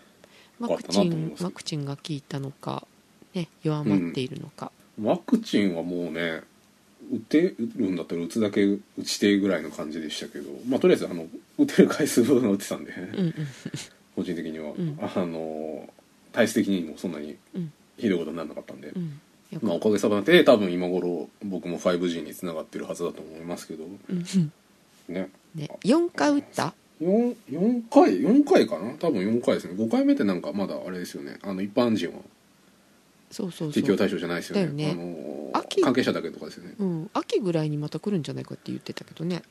ワクチンワクチンが効いたのか、ね、弱まっているのか、ワクチンはもうね打て打るんだったら打つだけ打ちてぐらいの感じでしたけどまあとりあえずあの打てる回数分は打ってたんで、うんうん。個人的には、ん。あの体質的にもそんなにうん。ひどいことにならなかったんで、まあ、おかげさまで多分今頃僕も 5G につながってるはずだと思いますけどうん。ねね、4回打った？4, 4回4回かな？多分4回ですね。5回目ってなんかまだあれですよね。あの一般人はそうそうそう。適用対象じゃないですよね。だよね。あの秋。関係者だけとかですよね。うん、秋ぐらいにまた来るんじゃないかって言ってたけどね。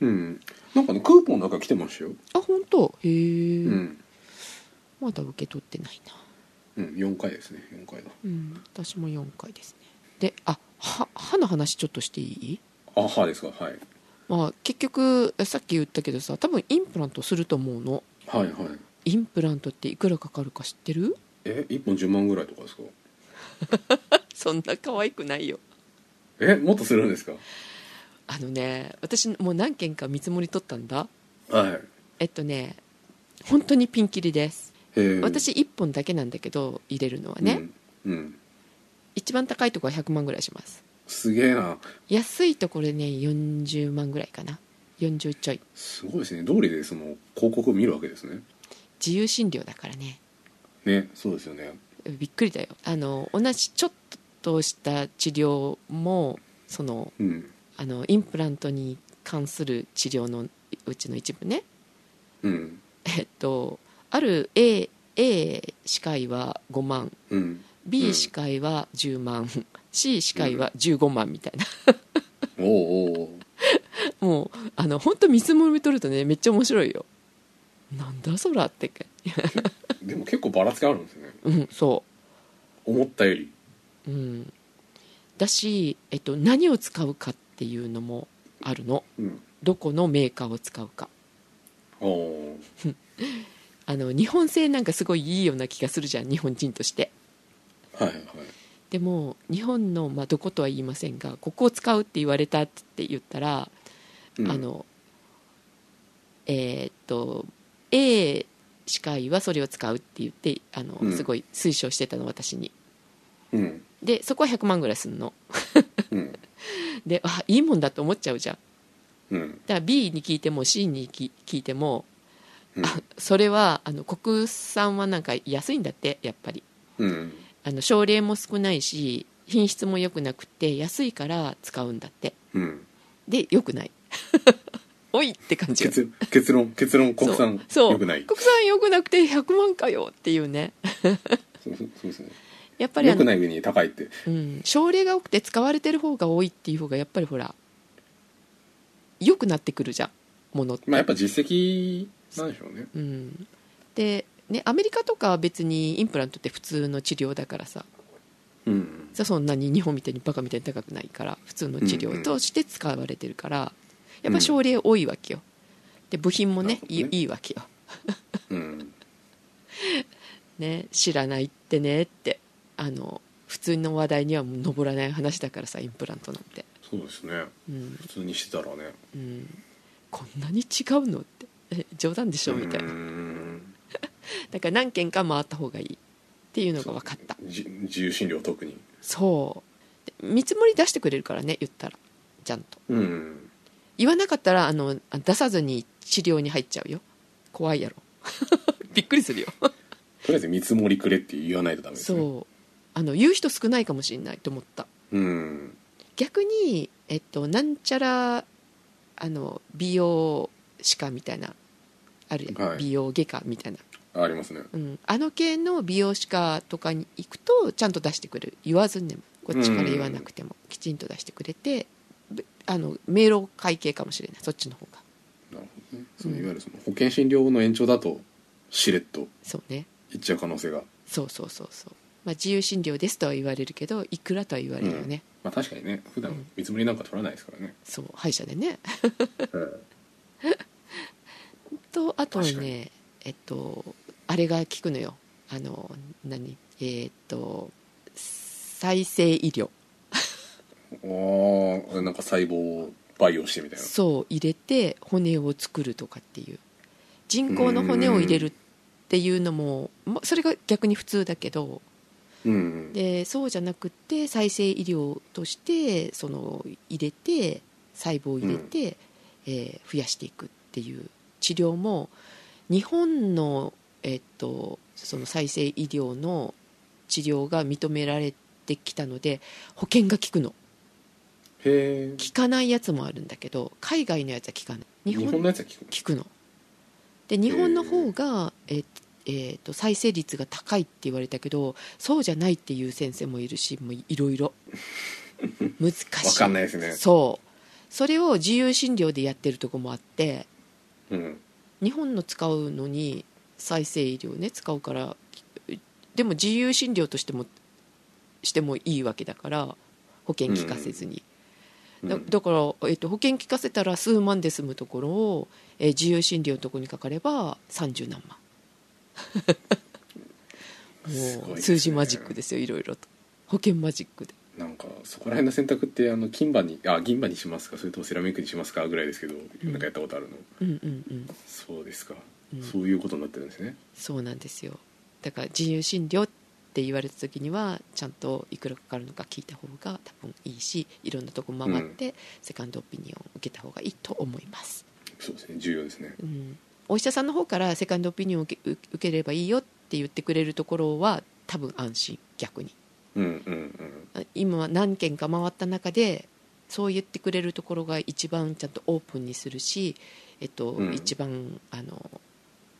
うん。なんかねクーポンなんか来てましたよ。あ本当？へえ、うん、まだ受け取ってないな。うん、4回ですね。4回だうん。私も4回ですね。であは歯の話ちょっとしていい？あはですか？はいまあ結局さっき言ったけどさ多分インプラントすると思うの。はいはい。インプラントっていくらかかるか知ってる？え1本10万ぐらいとかですか？そんな可愛くないよ。えもっとするんですか？あのね私もう何件か見積もり取ったんだ。はい。えっとね本当にピンキリです。私1本だけなんだけど入れるのはね、うん、うん、一番高いところは100万ぐらいしますすげえな。安いところでね40万ぐらいかな。40ちょい。すごいですね。通りでその広告を見るわけですね。自由診療だからね。ねそうですよね。びっくりだよ。あの同じちょっとした治療もそのうん。あのインプラントに関する治療のうちの一部ね。うん。えっとある A, A 歯科医は5万。うん B 歯科医は10万、C 歯科医は15万みたいな、おうおう もうあの本当見積もり取るとねめっちゃ面白いよ。なんだそらって。かでも結構ばらつきあるんですね。うんそ思ったより。ううん。だし、えっと、何を使うかっていうのもあるの。うん。どこのメーカーを使うか。おお あの日本製なんかすごいいいような気がするじゃん日本人としてはいはい。でも日本の、まあ、どことは言いませんがここを使うって言われたって言ったら、うん。あのえーっと A 歯科医はそれを使うって言ってあの、うん。すごい推奨してたの私に。うん。でそこは100万ぐらいすんの。うん。であいいもんだと思っちゃうじゃん。うん。だから B に聞いても C に聞聞いてもうん。あそれはあの国産はなんか安いんだってやっぱり。うんあの症例も少ないし品質も良くなくて安いから使うんだって。うん。で良くない。おいって感じよ。結結論結論国産そう良くない。国産良くなくて100万かよっていうね。そうそうですね。やっぱり良くない上に高いって。うん、症例が多くて使われてる方が多いっていう方がやっぱりほら良くなってくるじゃんものって、まあやっぱ実績なんでしょうね。うん、で、ね、アメリカとかは別にインプラントって普通の治療だからさ。うん。そんなに日本みたいにバカみたいに高くないから普通の治療として使われてるからやっぱ症例多いわけよ。で部品もねね。いいわけよ、うん。ね、知らないってねってあの普通の話題には上らない話だからさインプラントなんて、そうですね。うん。普通にしてたらね。うん、こんなに違うのって。え冗談でしょ？みたいな。うん だから何件か回った方がいいっていうのが分かった。じ自由診療特に。そう。で見積もり出してくれるからね言ったら。ちゃんと。うん。言わなかったらあの出さずに治療に入っちゃうよ。怖いやろ。びっくりするよ。とりあえず見積もりくれって言わないとダメですね。そう。あの言う人少ないかもしれないと思った。うん。逆に、えっと、なんちゃらあの美容歯科みたいなあるやん、はい。美容外科みたいな、ありますね。うん、あの系の美容歯科とかに行くとちゃんと出してくれる。言わずにでもこっちから言わなくてもきちんと出してくれてべあの迷路会計かもしれない。そっちの方が。なるほどね。そのいわゆるその保険診療の延長だとしれっとそうね。いっちゃう可能性が。そうそうそうそう、まあ、自由診療ですとは言われるけどいくらとは言われるよね、まあ確かにね。普段うん。見積もりなんか取らないですからね。そう歯医者でね。う ん とあとねえっとあれが効くのよ。あの何？えーっと再生医療。ああなんか細胞を培養してみたいな。そう入れて骨を作るとかっていう。人工の骨を入れるっていうのもまそれが逆に普通だけどうん。でそうじゃなくって再生医療としてその入れて細胞を入れて、えー増やしていくっていう治療も日本の、えっとその再生医療の治療が認められてきたので保険が効くの。へえ効かないやつもあるんだけど海外のやつは効かない。日本のやつは効くの？で日本の方が、えーえーと再生率が高いって言われたけどそうじゃないっていう先生もいるしもういろいろ。難しい。わかんないですね。そう。それを自由診療でやってるとこもあってうん。日本の使うのに再生医療ね使うからでも自由診療としてもしてもいいわけだから保険効かせずに、だうん。だから、えっと、保険効かせたら数万で済むところを、えー自由診療のところにかかれば30何万。も すごいですね。う数字マジックですよいろいろと。保険マジックで。なんかそこら辺の選択ってあの金歯にあ銀歯にしますか？それともセラミックにしますか？ぐらいですけど、なんかやったことあるの。うんうんうん。そうですか、うん。そういうことになってるんですね。そうなんですよ。だから自由診療って言われた時にはちゃんといくらかかるのか聞いた方が多分いいしいろんなとこ回って、セカンドオピニオンを受けた方がいいと思います、そうですね。重要ですね。うん、お医者さんの方からセカンドオピニオンを受け受ければいいよって言ってくれるところは多分安心逆に。うんうんうん。あ今は何件か回った中でそう言ってくれるところが一番ちゃんとオープンにするし、えっとうん。一番あの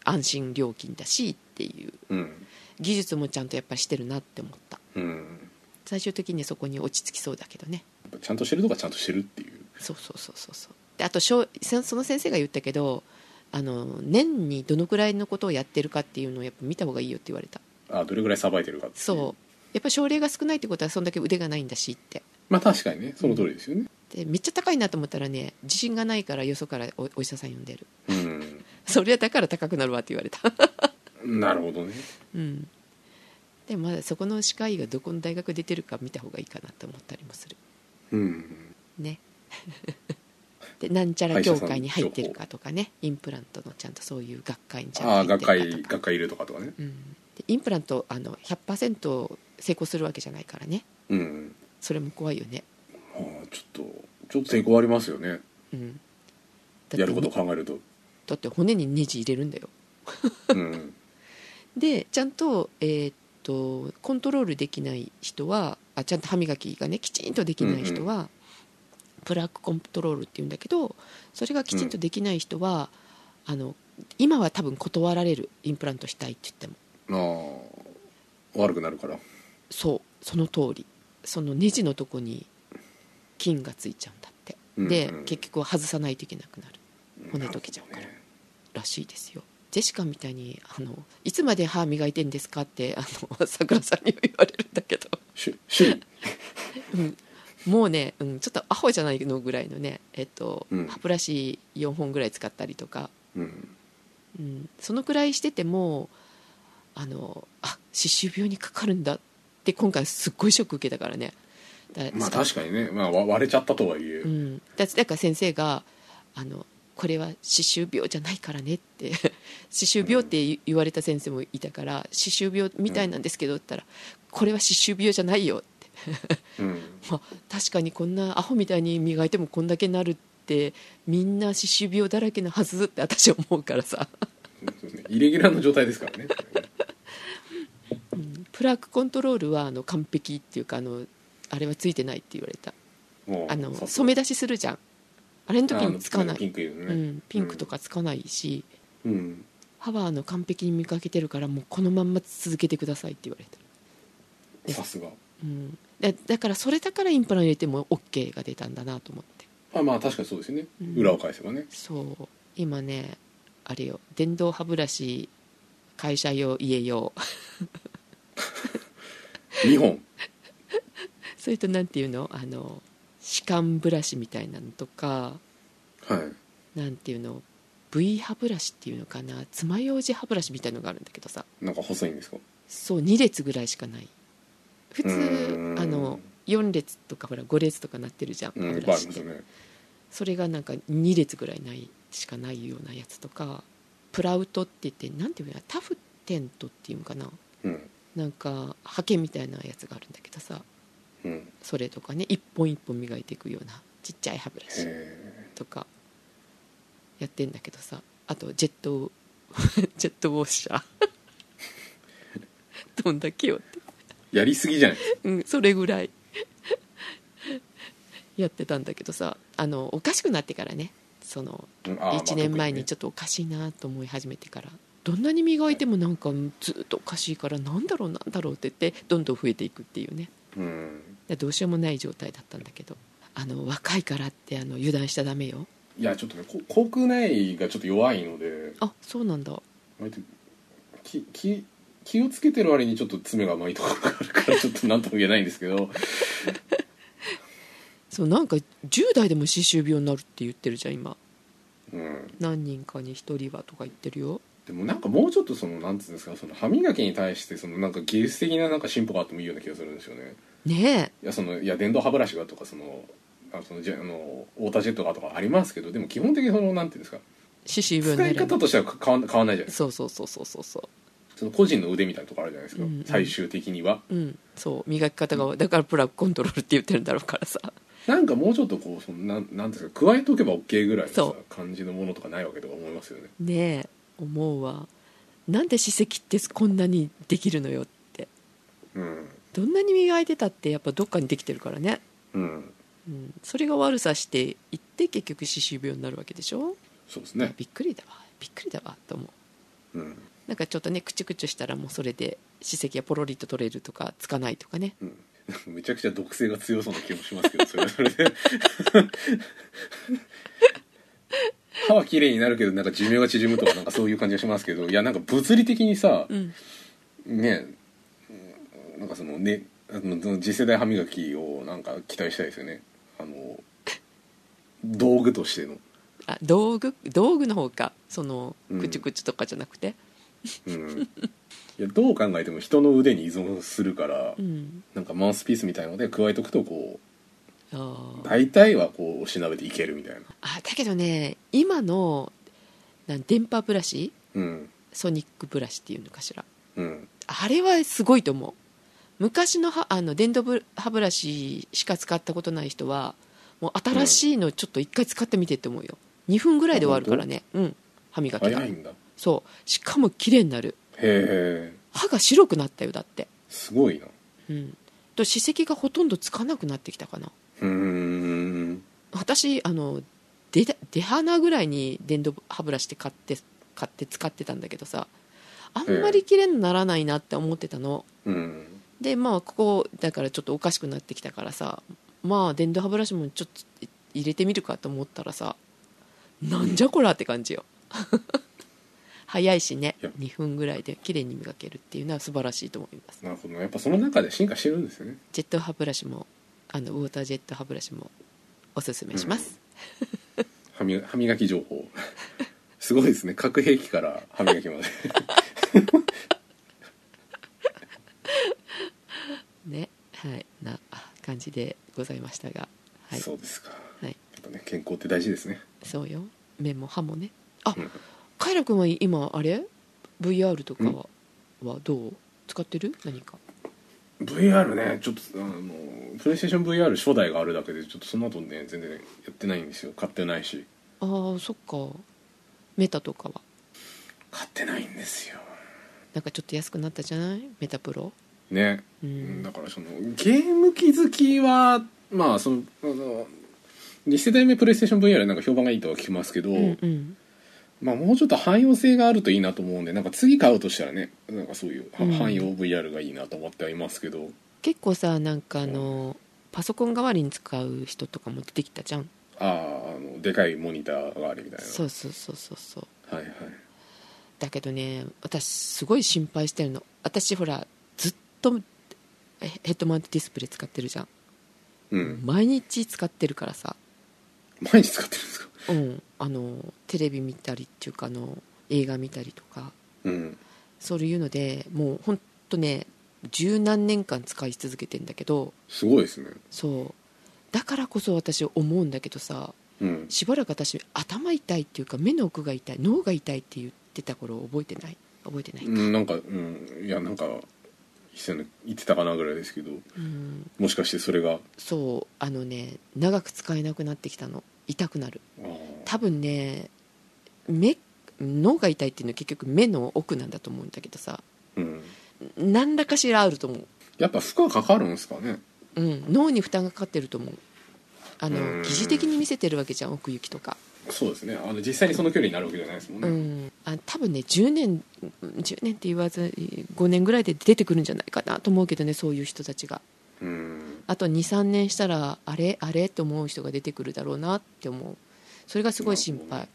安心料金だしっていううん技術もちゃんとやっぱりしてるなって思った。うん最終的にそこに落ち着きそうだけどね。ちゃんとしてるとかちゃんとしてるっていう。そうそうそうそうそう。であとそその先生が言ったけどあの年にどのくらいのことをやってるかっていうのをやっぱ見た方がいいよって言われた。あどれぐらいさばいてるかっていそう。やっぱ症例が少ないってことはそんだけ腕がないんだしって。まあ確かにねその通りですよね。でめっちゃ高いなと思ったらね自信がないからよそからおお医者さん呼んでる。うんそれはだから高くなるわって言われた。なるほどね。うん。でもまだそこの歯科医がどこの大学出てるか見た方がいいかなと思ったりもする。うん。ね。でなんちゃら協会に入ってるかとかね。インプラントのちゃんとそういう学会にちゃんとああ学入ってるかとか。会学会いるとかとかね。うん、でインプラントあの100%成功するわけじゃないからね。うん。それも怖いよね、ああちょっとちょっと抵抗ありますよね。うん、だってやることを考えるとだって骨にネジ入れるんだよ。うん。でちゃんと,、えーっとコントロールできない人はあちゃんと歯磨きがねきちんとできない人は、プラークコントロールっていうんだけどそれがきちんとできない人は、あの今は多分断られるインプラントしたいって言っても。ああ悪くなるから。そうその通り。そのネジのとこに菌がついちゃうんだって、うんでうん。結局は外さないといけなくなる骨溶けちゃうからねらしいですよ。ジェシカみたいにあの「いつまで歯磨いてんですか?」ってあのさくらさんにも言われるんだけど、うん、もうね、うん、ちょっとアホじゃないのぐらいのね、えっとうん。歯ブラシ4本ぐらい使ったりとか、うん。うん、そのくらいしててもあのあ歯周病にかかるんだって今回すっごいショック受けたからね。だまあ確かにね、まあ、わ割れちゃったとはいえ、うん、だだから先生があの「これは歯周病じゃないからね」って 歯周病って言言われた先生もいたから「歯周病みたいなんですけど」って言ったら「これは歯周病じゃないよ」って、うん。まあ、確かにこんなアホみたいに磨いてもこんだけなるってみんな歯周病だらけのはずって私は思うからさ、イレギュラーの状態ですからね。うん。プラークコントロールはあの完璧っていうかあのあれはついてないって言われた。あの染め出しするじゃんあれの時あにつかない。ピンクね、うん、ピンクとかつかないし、うん。歯はあの完璧に見かけてるからもうこのまんま続けてくださいって言われてさすが。うん、だだからそれだからインプラン入れても OK が出たんだなと思って。あまあ確かにそうですよね、うん。裏を返せばね。そう。今ねあれよ。電動歯ブラシ会社用家用。2本。それとなんていうの？あの歯間ブラシみたいなのとかはい。なんていうの V 歯ブラシっていうのかな爪楊枝歯ブラシみたいのがあるんだけどさ。なんか細いんですか？そう2列ぐらいしかない。普通あの4列とかほら5列とかなってるじゃん歯ブラシって。ね。それがなんか2列ぐらいないしかないようなやつとかプラウトって言ってなんていうのタフテントっていうのかな。うん。なんかハケみたいなやつがあるんだけどさうん。それとかね一本一本磨いていくようなちっちゃい歯ブラシへとかやってんだけどさあとジェット ジェットウォッシャー。どんだけよって。えやりすぎじゃないうん、それぐらい。やってたんだけどさあのおかしくなってからねそのうんあーまあ1年前に特ちょっとおかしいなと思い始めてからどんなに磨いてもなんかずっとおかしいからなんだろうなんだろうって言ってどんどん増えていくっていうね。にうん。でどうしようもない状態だったんだけどあの若いからってあの油断しちゃダメよ。いやちょっとねこ口腔内がちょっと弱いので。あそうなんだ。割と気気気をつけてる割にちょっと爪が甘いところがあるからちょっと何とも言えないんですけど。そうなんか10代でも歯周病になるって言ってるじゃん今。うん。何人かに1人はとか言ってるよ。でもなんかもうちょっとそのなんていうんですかその歯磨きに対してそのなんか技術的ななんか進歩があってもいいような気がするんですよねねいやそのいや電動歯ブラシがとかそのあそのジェあのウォータージェットがとかありますけどでも基本的にそのなんていうんですか使ないる方としては変わん変わんないじゃないですか。そうそうそうそうそうそう。その個人の腕みたいなとこあるじゃないですか、うんうん。最終的には。うん。そう磨き方がだからプラグコントロールって言ってるんだろうからさ。なんかもうちょっとこうそのなんなんですか加えておけば OK ぐらいのさそ感じのものとかないわけとか思いますよね。ねえ思うわ。なんで歯石ってこんなにできるのよって。うんどんなに磨いてたってやっぱどっかにできてるからね、うん。うん、それが悪さしていって結局歯周病になるわけでしょ？そうですね。びっくりだわ。びっくりだわ。と思う。うん、なんかちょっとねクチュクチュしたらもうそれで歯石がポロリと取れるとかつかないとかね。うん、めちゃくちゃ毒性が強そうな気もしますけどそれは。それで歯は綺麗になるけどなんか寿命が縮むとかなんかそういう感じがしますけどいやなんか物理的にさうん。ねうんなんかそのねあの次世代歯磨きをなんか期待したいですよね。あの道具としての。あ道具？道具の方か？そのうん。クチュクチュとかじゃなくて？うん。いやどう考えても人の腕に依存するから、うん。なんかマウスピースみたいので加えとくとこあー。大体はこうおしなべていけるみたいな。あだけどね今のなん電波ブラシ？うん。ソニックブラシっていうのかしら。うん。あれはすごいと思う昔のはあの電動ブ歯ブラシしか使ったことない人はもう新しいのちょっと一回使ってみてって思うよ。2分ぐらいで終わるからね。うん。歯磨きが。早いんだ。へそう。しかも綺麗になる。え歯が白くなったよだって。すごいな。うん。と歯石がほとんどつかなくなってきたかな。うーん。私あの出た出鼻ぐらいに電動歯ブラシって買って買って使ってたんだけどさあんまり綺麗にならないなって思ってたの、うんでまあここだからちょっとおかしくなってきたからさまあ電動歯ブラシもちょっと入れてみるかと思ったらさなんじゃこらって感じよ。早いしねいや。2分ぐらいで綺麗に磨けるっていうのは素晴らしいと思います。なるほどやっぱその中で進化してるんですよね。ジェット歯ブラシもあのウォータージェット歯ブラシもおすすめします、歯磨歯磨き情報。すごいですね。核兵器から歯磨きまでねはいな感じでございましたがはい。そうですか。はい。やっぱね健康って大事ですね。そうよ。目も歯もね。あうん。カイラ君は今あれ？VR とかははどう？使ってる？何か？VR ねちょっとあのプレイステーション VR 初代があるだけでちょっとその後ね全然やってないんですよ。買ってないし。ああそっか。メタとかは？買ってないんですよ。なんかちょっと安くなったじゃない？メタプロね、うん。だからそのゲーム機好きはまあそのあの2世代目プレイステーション VR なんか評判がいいとは聞きますけど、うんうん。まあ、もうちょっと汎用性があるといいなと思うんでなんか次買うとしたらねなんかそういうはうん。汎用 VR がいいなと思ってはいますけど、結構さなんかあのパソコン代わりに使う人とかも出てきたじゃん。あああのでかいモニターがあるみたいな。そうそうそうそうそう。はいはい。だけどね私すごい心配してるの。私ほらヘッドマウントディスプレイ使ってるじゃん。うん。毎日使ってるからさ。毎日使ってるんですか？うん。あのテレビ見たりっていうかあの映画見たりとか。うん。そういうのでもうほんとね十何年間使い続けてんだけど。すごいですね。そう。だからこそ私思うんだけどさうん。しばらく私頭痛いっていうか目の奥が痛い脳が痛いって言ってた頃覚えてない？覚えてないか。うんなんかうん。いやなんか言ってたかなぐらいですけどうん。もしかしてそれが？そうあのね長く使えなくなってきたの。痛くなる。多分ね目脳が痛いっていうのは結局目の奥なんだと思うんだけどさ。うん。何らかしらあると思う、やっぱ負荷かかるんですかね？うん、脳に負担がかかってると思う。あのうん。疑似的に見せてるわけじゃん奥行きとか、そうですね。あの実際にその距離になるわけじゃないですもんうね、ん、あ多分ね10年10年って言わず5年ぐらいで出てくるんじゃないかなと思うけどねそういう人たちが。うん。あと23年したらあれあれ？って思う人が出てくるだろうなって思う。それがすごい心配。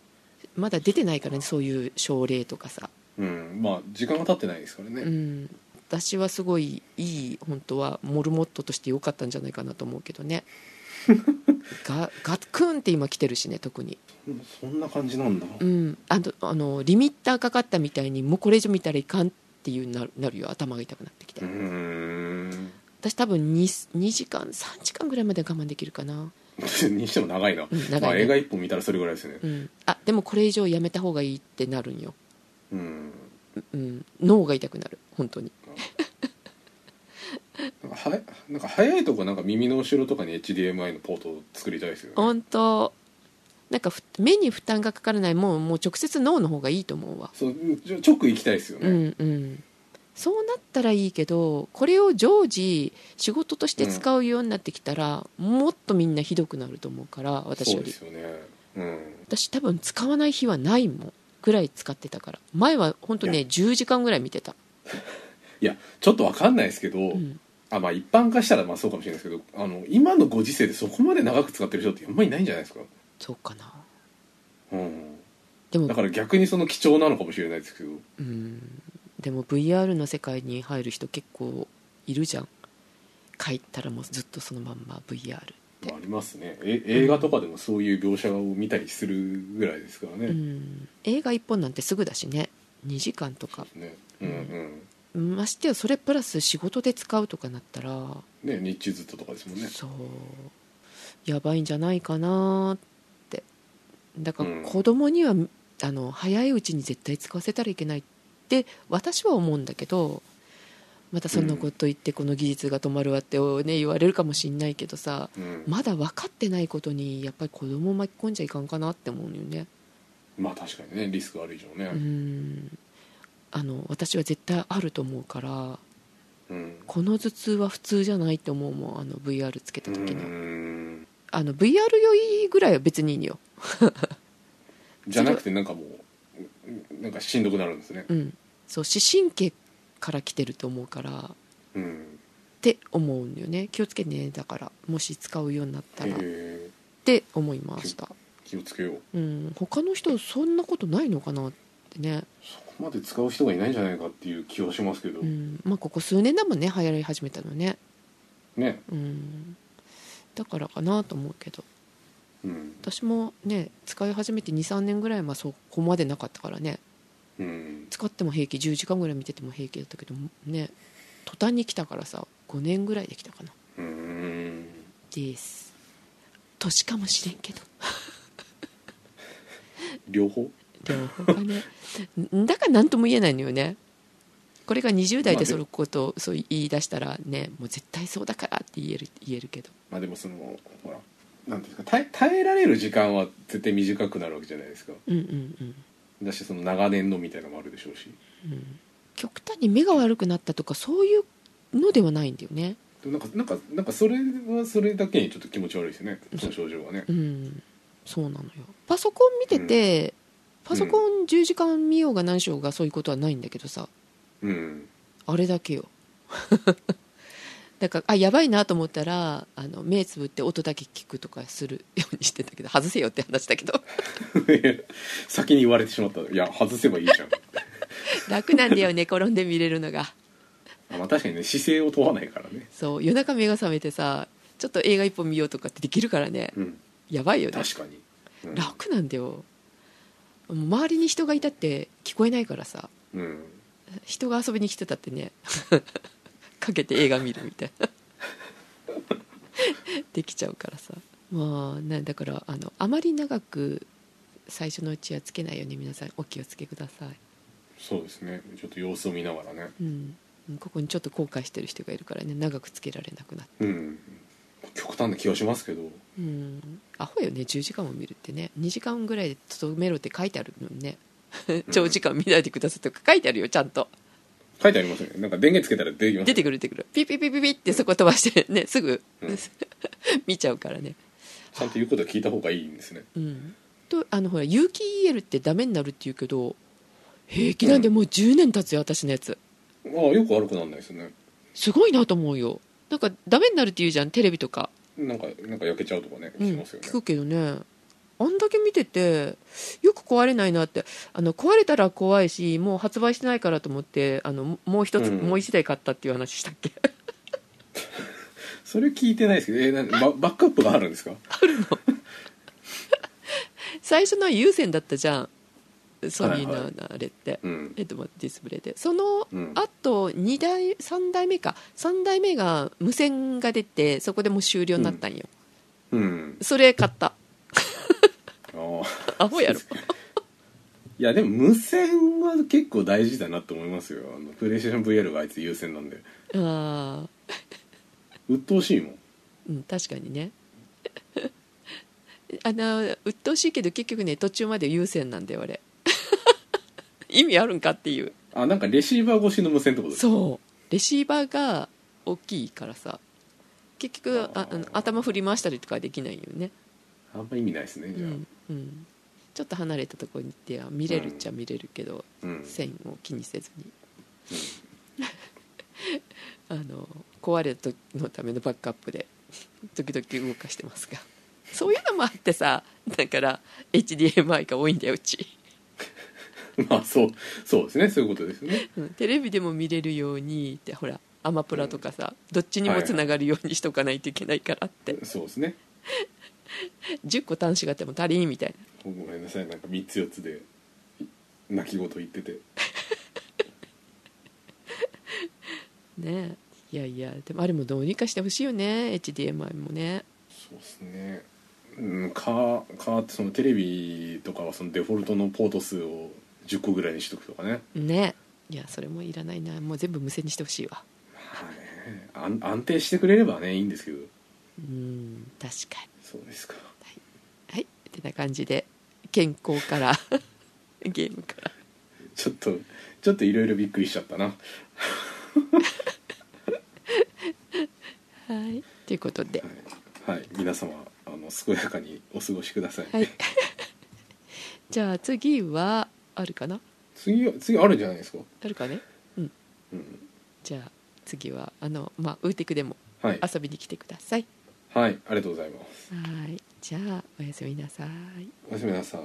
まだ出てないからねそういう症例とかさ、うん。まあ時間が経ってないですからね、うん、私はすごいいい本当はモルモットとして良かったんじゃないかなと思うけどね がガクンって今来てるしね特に。そんな感じなんだ、うんあのあのリミッターかかったみたいにもうこれ以上見たらいかんっていうなるなるよ頭が痛くなってきて、うーん。私多分 2, 2時間3時間ぐらいまで我慢できるかな、にしても長いな、ん長いね。まあ、映画一本見たらそれぐらいですね。うん、あでもこれ以上やめた方がいいってなるんよ、うん。うん、脳が痛くなる。本当に なんかはなんか早いとこなんか耳の後ろとかに HDMI のポートを作りたいですよね。本当。なんかふ目に負担がかからないもうもう直接脳の方がいいと思うわ。そうちょ直行きたいですようね、んうん。そうなったらいいけどこれを常時仕事として使うようになってきたら、もっとみんなひどくなると思うから私より。そうですよね。うん。私多分使わない日はないもんぐらい使ってたから。前は本当ねいや。10時間ぐらい見てた、いやちょっとわかんないですけど、うん、あまあ一般化したらまあそうかもしれないですけどあの今のご時世でそこまで長く使ってる人ってあんまりいないんじゃないですか、そうかな。うん、でもだから逆にその貴重なのかもしれないですけど。うん。でも VR の世界に入る人結構いるじゃん。帰ったらもうずっとそのまんま VR まあ、ありますね。え映画とかでもそういう描写を見たりするぐらいですからね、うん。映画1本なんてすぐだしね。2時間とか。ね。うんうんましてやそれプラス仕事で使うとかなったら、ね日中ずっととかですもんね。そう。やばいんじゃないかなって。だからうん。子供には、あの早いうちに絶対使わせたらいけないって私は思うんだけどまたそんなこと言ってこの技術が止まるわって、ね、言われるかもしんないけどさうん。まだ分かってないことにやっぱり子供を巻き込んじゃいかんかなって思うよね。まあ確かにねリスクある以上ね。うんあの私は絶対あると思うからうん。この頭痛は普通じゃないって思うもんあの VR つけた時うのん。あの VR 酔いぐらいは別にいいのよ。じゃなくてなんかもうなんかしんどくなるんですね。うん。そう視神経から来てると思うからっうん。て思うんよね。気をつけねだからもし使うようになったら。っへて思いました。え気をつけよう。うん。他の人そんなことないのかなってねまで使う人がいないんじゃないかっていう気はしますけど、うん。まあここ数年だもんね流行り始めたのね。ね。うん。だからかなと思うけど。うん。私もね使い始めて23年ぐらいはそこまでなかったからね。うん。使っても平気10時間ぐらい見てても平気だったけどね。途端に来たからさ5年ぐらいできたかな。うん。です。年かもしれんけど。両方？両方がね。ん だから何とも言えないのよね。これが20代まあででそのことをそう言い出したらねもう絶対そうだからって言える言えるけど。まあでもそのほらなんていうんですか耐え耐えられる時間は絶対短くなるわけじゃないですか。うんうんうん。だしその長年のみたいなのもあるでしょうし。極端に目が悪くなったとかそういうのではないんだよね。でもなんかなんかなんかそれはそれだけにちょっと気持ち悪いですよねその症状はね。うん。そうなのよ。パソコン見てて、パソコン10時間見ようが何しようがそういうことはないんだけどさ。うん。あれだけよ。だからあやばいなと思ったらあの目つぶって音だけ聞くとかするようにしてたけど外せよって話だけど。先に言われてしまった。いや外せばいいじゃん。楽なんだよ寝転んで見れるのが。あまあ確かにね姿勢を問わないからね。そう夜中目が覚めてさちょっと映画一本見ようとかってできるからね。うん。やばいよね。確かに、うん。楽なんだよ周りに人がいたって聞こえないからさ。うん。人が遊びに来てたってね。かけて映画見るみたいな。できちゃうからさ。まあねだからあのあまり長く最初のうちはつけないように皆さんお気をつけください、そうですね。ちょっと様子を見ながらね。うん、ここにちょっと後悔してる人がいるからね。長くつけられなくなって。うん極端な気はしますけど。うん。アホよね10時間も見るってね。2時間ぐらいでとどめろって書いてあるのにね。長時間見ないでくださいとか書いてあるよちゃんと。書いてありますよね。なんか電源つけたら出てきます出てくる出てくる。ピピピピピってそこ飛ばしてねすぐ、うん。見ちゃうからね。ちゃんと言うことは聞いた方がいいんですね。うん。とあのほら有機 EL ってダメになるって言うけど平気なんでもう10年経つよ私のやつ。ああよく悪くならないですね。すごいなと思うよなんかダメになるって言うじゃんテレビとか、なんかなんか焼けちゃうとかねうん、しますよね。聞くけどね。あんだけ見ててよく壊れないなって。あの壊れたら怖いしもう発売してないからと思ってあのもう一つ、うん。もう一台買ったっていう話したっけ？それ聞いてないですけどえー、なババックアップがあるんですか？最初のは有線だったじゃんソニーのはいはいあれって、うん。えっと、ディスプレイで。そのうん。あと2台3台目か。3台目が無線が出てそこでもう終了になったんよ、うん。それ買った。ああ アホやろ。いやでも無線は結構大事だなと思いますよ。あのプレイステーション VR があいつ優先なんで。ああ鬱陶しいもん。うん確かにね。あの鬱陶しいけど結局ね途中まで有線なんだよあれ意味あるんかっていう。あなんかレシーバー越しの無線ってことですか？そう。レシーバーが大きいからさ。結局ああの頭振り回したりとかはできないよね。あんま意味ないですねじゃあ。うん、うん、ちょっと離れたところに行っては見れるっちゃ見れるけど、うん、線を気にせずに。あの壊れた時のためのバックアップで時々動かしてますが。そういうのもあってさだから HDMI が多いんだようち、まあそうそうですね。そういうことですね。うん。テレビでも見れるようにってほらアマプラとかさ、どっちにもつながるようにしとかないといけないからって、そうですね。10個端子があっても足りんみたいな。ごめんなさい。なんか3つ4つで泣き言言ってて。ねいやいやでもあれもどうにかしてほしいよね。HDMI もね。そうですね。うんかかそのテレビとかはそのデフォルトのポート数を10個ぐらいにしとくとかね。ね。いやそれもいらないな。もう全部無線にしてほしいわ。はい安安定してくれればねいいんですけど。うん確かに。そうですか。はい。ってな感じで健康から。ゲームから。ちょっとちょっといろいろびっくりしちゃったな。はい。ということで。はい、はい、皆様あの健やかにお過ごしください、はい。じゃあ次はあるかな？次は次あるんじゃないですか？あるかね？うん。うん。じゃあ次はあのまあウーテクでもはい。遊びに来てください。はいありがとうございます。はい。じゃあおやすみなさい。おやすみなさい